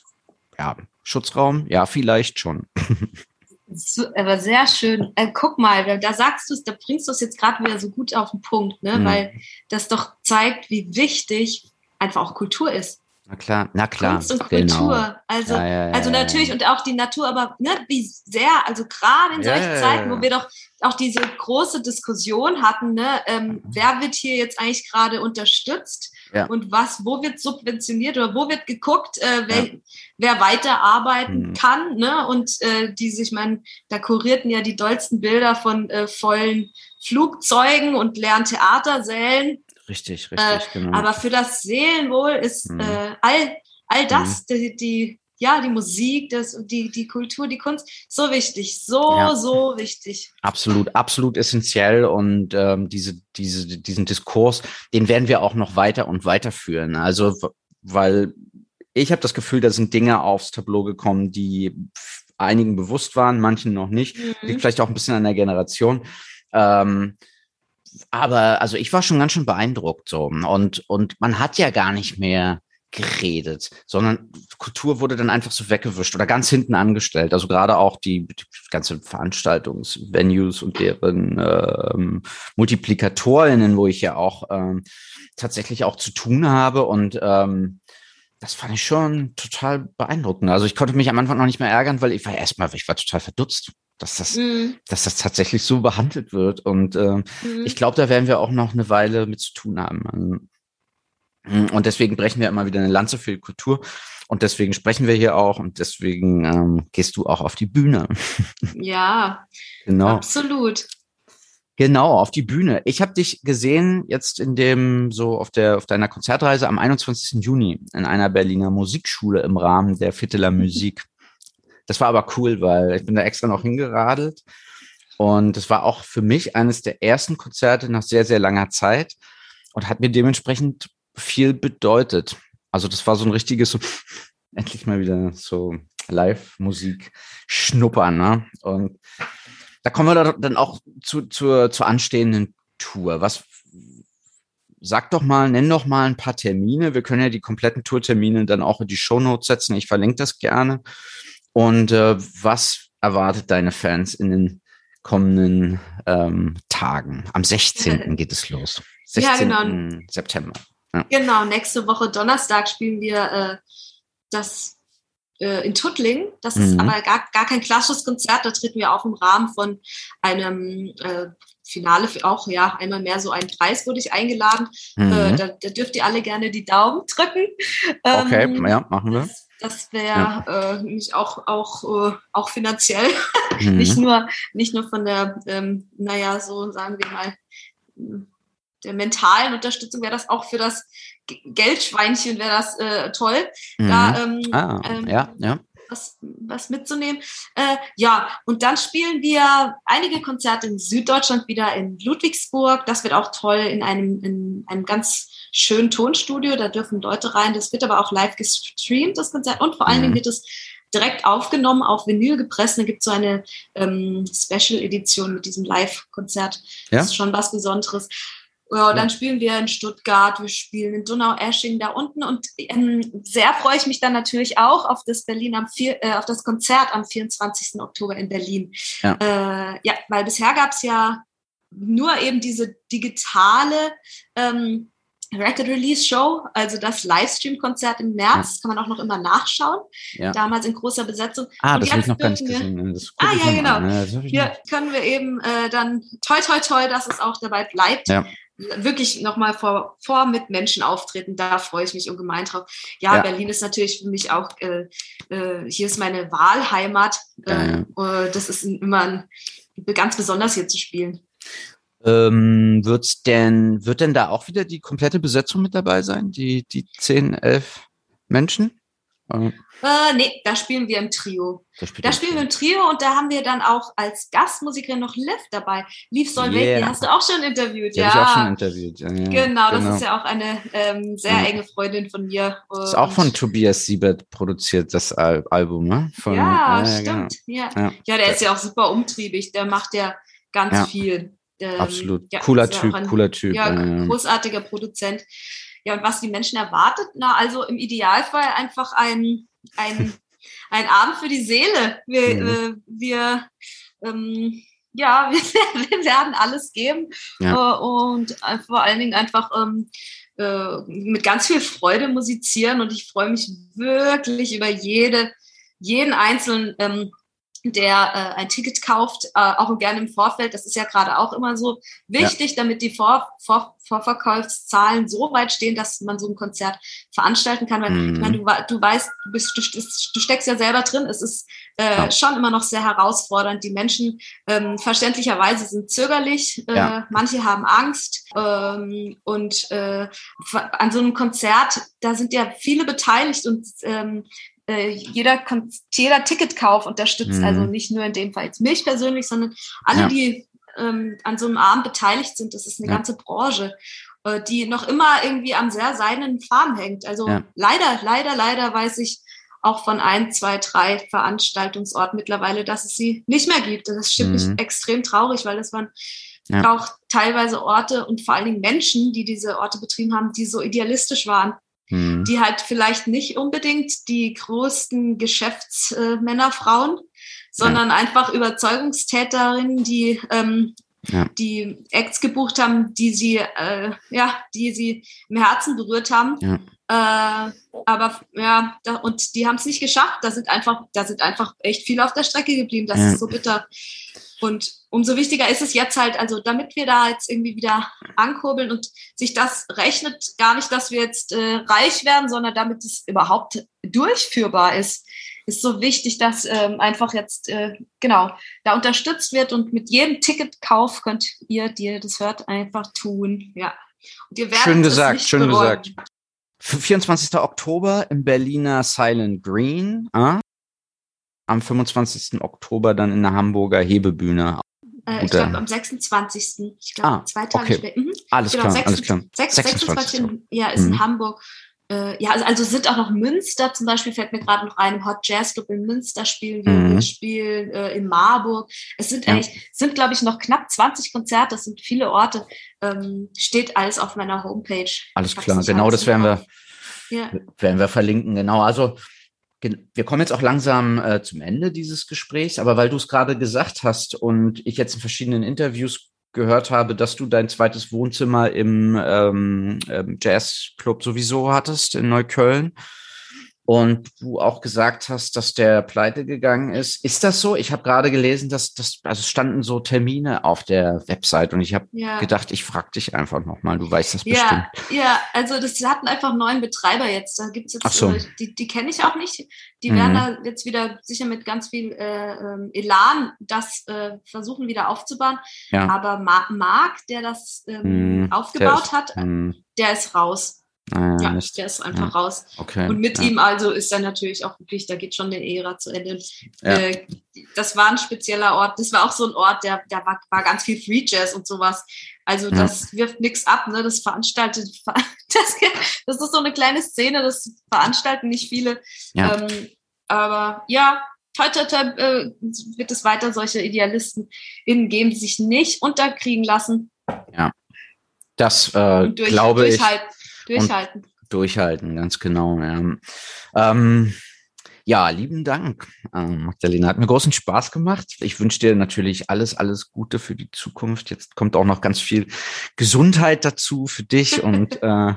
ja, Schutzraum, ja, vielleicht schon. [LAUGHS] Aber sehr schön. Äh, guck mal, da sagst du es, da bringst du es jetzt gerade wieder so gut auf den Punkt, ne? Mhm. weil das doch zeigt, wie wichtig einfach auch Kultur ist. Na klar, na klar. Kunst und genau. Kultur. Also, ja, ja, ja, also natürlich und auch die Natur, aber ne, wie sehr, also gerade in solchen Zeiten, wo wir doch auch diese große Diskussion hatten, ne, ähm, mhm. wer wird hier jetzt eigentlich gerade unterstützt und was, wo wird subventioniert oder wo wird geguckt, äh, wer, wer weiterarbeiten mhm. kann, ne? Und äh, die sich, man, da kurierten ja die dollsten Bilder von äh, vollen Flugzeugen und leeren Theatersälen Richtig, richtig, äh, genau. Aber für das Seelenwohl ist mhm. äh, all, all das, mhm. die, die, ja, die Musik, das, die, die Kultur, die Kunst, so wichtig, so, ja. so wichtig. Absolut, absolut essentiell und ähm, diese, diese, diesen Diskurs, den werden wir auch noch weiter und weiter führen. Also, weil ich habe das Gefühl, da sind Dinge aufs Tableau gekommen, die einigen bewusst waren, manchen noch nicht. Mhm. Liegt vielleicht auch ein bisschen an der Generation. Ähm, aber also ich war schon ganz schön beeindruckt so und und man hat ja gar nicht mehr geredet, sondern Kultur wurde dann einfach so weggewischt oder ganz hinten angestellt. Also gerade auch die, die ganze Veranstaltungsvenues und deren ähm, Multiplikatorinnen, wo ich ja auch ähm, tatsächlich auch zu tun habe und ähm, das fand ich schon total beeindruckend. Also ich konnte mich am Anfang noch nicht mehr ärgern, weil ich war erstmal, ich war total verdutzt, dass das, mm. dass das tatsächlich so behandelt wird. Und äh, mm. ich glaube, da werden wir auch noch eine Weile mit zu tun haben. Mm, und deswegen brechen wir immer wieder eine Lanze für die Kultur. Und deswegen sprechen wir hier auch und deswegen ähm, gehst du auch auf die Bühne. [LAUGHS] Ja, genau. Absolut. Genau, auf die Bühne. Ich habe dich gesehen jetzt in dem, so auf der, auf deiner Konzertreise am 21. Juni in einer Berliner Musikschule im Rahmen der Fitteler mhm. Musik. Das war aber cool, weil ich bin da extra noch hingeradelt. Und es war auch für mich eines der ersten Konzerte nach sehr, sehr langer Zeit und hat mir dementsprechend viel bedeutet. Also das war so ein richtiges, so, [LAUGHS] endlich mal wieder so Live-Musik schnuppern. Ne? Und da kommen wir dann auch zu, zur, zur anstehenden Tour. Was, sag doch mal, nenn doch mal ein paar Termine. Wir können ja die kompletten Tourtermine dann auch in die Shownotes setzen. Ich verlinke das gerne. Und äh, was erwartet deine Fans in den kommenden ähm, Tagen? Am 16. [LAUGHS] geht es los. 16. Ja, genau. September. Ja. Genau, nächste Woche Donnerstag spielen wir äh, das äh, in Tuttling. Das mhm. ist aber gar, gar kein klassisches Konzert. Da treten wir auch im Rahmen von einem äh, Finale für auch, ja, einmal mehr so einen Preis wurde ich eingeladen. Mhm. Äh, da, da, dürft ihr alle gerne die Daumen drücken. Okay, ähm, ja, machen wir. Das, das wäre ja. äh, nämlich auch, auch, äh, auch finanziell, mhm. [LAUGHS] nicht, nur, nicht nur von der, ähm, naja, so sagen wir mal, der mentalen Unterstützung wäre das auch für das Geldschweinchen wäre das äh, toll, mhm. da ähm, ah, ähm, ja, ja. Was, was mitzunehmen. Äh, ja, und dann spielen wir einige Konzerte in Süddeutschland wieder in Ludwigsburg. Das wird auch toll in einem, in einem ganz schönen Tonstudio. Da dürfen Leute rein. Das wird aber auch live gestreamt, das Konzert. Und vor allen Dingen mhm. wird es direkt aufgenommen, auf Vinyl gepresst. Da gibt es so eine ähm, Special-Edition mit diesem Live-Konzert. Ja? Das ist schon was Besonderes. Ja, dann spielen wir in Stuttgart, wir spielen in Donau-Esching da unten und ähm, sehr freue ich mich dann natürlich auch auf das Berlin am vier, äh, auf das Konzert am 24. Oktober in Berlin. Ja, äh, ja weil bisher gab es ja nur eben diese digitale ähm, Record Release Show, also das Livestream-Konzert im März, ja. kann man auch noch immer nachschauen. Ja. Damals in großer Besetzung. Ah, das habe ich noch ganz gesehen. ah, ja, genau. Ja, Hier können wir eben äh, dann toi, toi, toi, dass es auch dabei bleibt. Ja wirklich nochmal vor, vor Mitmenschen auftreten, da freue ich mich ungemein drauf. Ja, ja. Berlin ist natürlich für mich auch, äh, äh, hier ist meine Wahlheimat. Äh, ja, ja. Äh, das ist immer ein, ganz besonders hier zu spielen. Ähm, wird's denn, wird denn da auch wieder die komplette Besetzung mit dabei sein? Die, die 10, 11 Menschen? Äh, nee, da spielen wir im Trio. Da, da spielen wir im Trio und da haben wir dann auch als Gastmusikerin noch Liv dabei. Liv Solveig, yeah. die hast du auch schon interviewt. Die ja, ich auch schon interviewt. Ja, ja. Genau, das genau. ist ja auch eine ähm, sehr ja. enge Freundin von mir. Und ist auch von Tobias Siebert produziert, das Al Album, ne? Von, ja, genau. stimmt. Genau. Ja. Ja. der ist ja auch super umtriebig, der macht ja ganz viel. Ähm, Absolut. cooler Typ, ein, cooler Typ. Ja, großartiger Produzent. Ja, und was die Menschen erwartet, na, also im Idealfall einfach ein, ein, [LAUGHS] ein Abend für die Seele. Wir, mhm. äh, wir ähm, ja, wir, [LAUGHS] wir, werden alles geben ja. äh, und äh, vor allen Dingen einfach ähm, äh, mit ganz viel Freude musizieren und ich freue mich wirklich über jede, jeden einzelnen ähm, der äh, ein Ticket kauft, äh, auch gerne im Vorfeld. Das ist ja gerade auch immer so wichtig, ja. damit die Vor Vor Vorverkaufszahlen so weit stehen, dass man so ein Konzert veranstalten kann. Weil mhm. ich meine, du, du weißt, du, bist, du, du steckst ja selber drin. Es ist äh, ja. schon immer noch sehr herausfordernd. Die Menschen ähm, verständlicherweise sind zögerlich. Äh, ja. Manche haben Angst. Ähm, und äh, an so einem Konzert, da sind ja viele beteiligt und ähm, äh, jeder, jeder Ticketkauf unterstützt, mhm. also nicht nur in dem Fall jetzt mich persönlich, sondern alle, ja. die ähm, an so einem Abend beteiligt sind. Das ist eine ja. ganze Branche. äh, die noch immer irgendwie am sehr seinen Farm hängt. Also ja. leider, leider, leider weiß ich auch von ein, zwei, drei Veranstaltungsorten mittlerweile, dass es sie nicht mehr gibt. Das stimmt mhm. mich extrem traurig, weil das waren ja. auch teilweise Orte und vor allen Dingen Menschen, die diese Orte betrieben haben, die so idealistisch waren. Mhm. Die halt vielleicht nicht unbedingt die größten Geschäftsmänner, Frauen, sondern ja. einfach Überzeugungstäterinnen, die ähm, ja. die Acts gebucht haben, die sie, äh, ja, die sie im Herzen berührt haben. Ja. Äh, aber ja, da, und die haben es nicht geschafft. Da sind einfach, da sind einfach echt viele auf der Strecke geblieben. Das ja. ist so bitter. Und umso wichtiger ist es jetzt halt, also damit wir da jetzt irgendwie wieder ankurbeln und sich das rechnet, gar nicht, dass wir jetzt äh, reich werden, sondern damit es überhaupt durchführbar ist ist so wichtig, dass ähm, einfach jetzt, äh, genau, da unterstützt wird und mit jedem Ticketkauf könnt ihr, die ihr das hört, einfach tun. Ja. Und ihr werdet schön gesagt, schön bereuen. gesagt. 24. Oktober im Berliner Silent Green. Äh? Am 25. Oktober dann in der Hamburger Hebebühne. Äh, ich glaube am 26. Ich glaube ah, zwei Tage okay. später. Mhm. Alles, genau, klar, 26, alles klar, 26, 26 ja, ist mhm. in Hamburg. Äh, ja, also, also sind auch noch Münster zum Beispiel, fällt mir gerade noch ein, im Hot Jazz Club in Münster spielen wir, mhm. spielen äh, in Marburg. Es sind ja. eigentlich, sind glaube ich noch knapp 20 Konzerte, das sind viele Orte, ähm, steht alles auf meiner Homepage. Alles klar, genau das werden wir, ja. werden wir verlinken, genau. Also wir kommen jetzt auch langsam äh, zum Ende dieses Gesprächs, aber weil du es gerade gesagt hast und ich jetzt in verschiedenen Interviews gehört habe, dass du dein zweites Wohnzimmer im ähm, ähm, Jazzclub sowieso hattest in Neukölln und du auch gesagt hast, dass der pleite gegangen ist. Ist das so? Ich habe gerade gelesen, dass das, also standen so Termine auf der Website und ich habe ja. gedacht, ich frage dich einfach nochmal. Du weißt das bestimmt. Ja, also das hatten einfach neuen Betreiber jetzt. Da gibt's jetzt, so. äh, die, die kenne ich auch nicht. Die mhm. werden da jetzt wieder sicher mit ganz viel äh, ähm, Elan das äh, versuchen wieder aufzubauen. Ja. Aber Marc, der das ähm, mhm. aufgebaut ist, hat, mhm. der ist raus. Ah, ja, Mist. der ist einfach ja. raus. Okay. Und mit ja. ihm also ist er natürlich auch wirklich, da geht schon der Ära zu Ende. Ja. Äh, das war ein spezieller Ort. Das war auch so ein Ort, der, der war, war ganz viel Free Jazz und sowas. Also das wirft nichts ab, ne? Das veranstaltet, [LAUGHS] das, das ist so eine kleine Szene, das veranstalten nicht viele. Ähm, aber ja, toi, toi, toi, äh, wird es weiter solche Idealisten innen geben, die sich nicht unterkriegen lassen. Ja. Das äh, durch, glaube ich. Durchhalten. durchhalten, ganz genau. Ja. Ähm, ja, lieben Dank, ähm, Magdalena. Hat mir großen Spaß gemacht. Ich wünsche dir natürlich alles, alles Gute für die Zukunft. Jetzt kommt auch noch ganz viel Gesundheit dazu für dich und [LAUGHS] äh,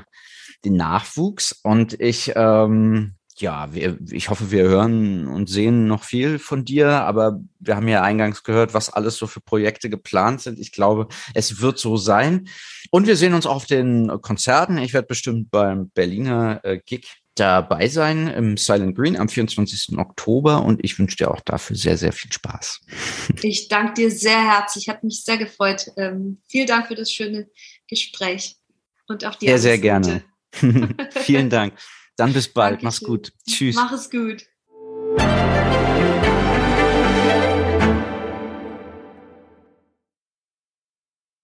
den Nachwuchs. Und ich ähm, ja, wir, ich hoffe, wir hören und sehen noch viel von dir, aber wir haben ja eingangs gehört, was alles so für Projekte geplant sind. Ich glaube, es wird so sein. Und wir sehen uns auf den Konzerten. Ich werde bestimmt beim Berliner äh, Gig dabei sein im Silent Green am 24. Oktober und ich wünsche dir auch dafür sehr, sehr viel Spaß. [LAUGHS] Ich danke dir sehr herzlich, hat mich sehr gefreut. Ähm, vielen Dank für das schöne Gespräch und auch dir. Sehr, sehr gerne. [LAUGHS] Vielen Dank. [LAUGHS] Dann bis bald. Dankeschön. Mach's gut. Tschüss. Mach es gut.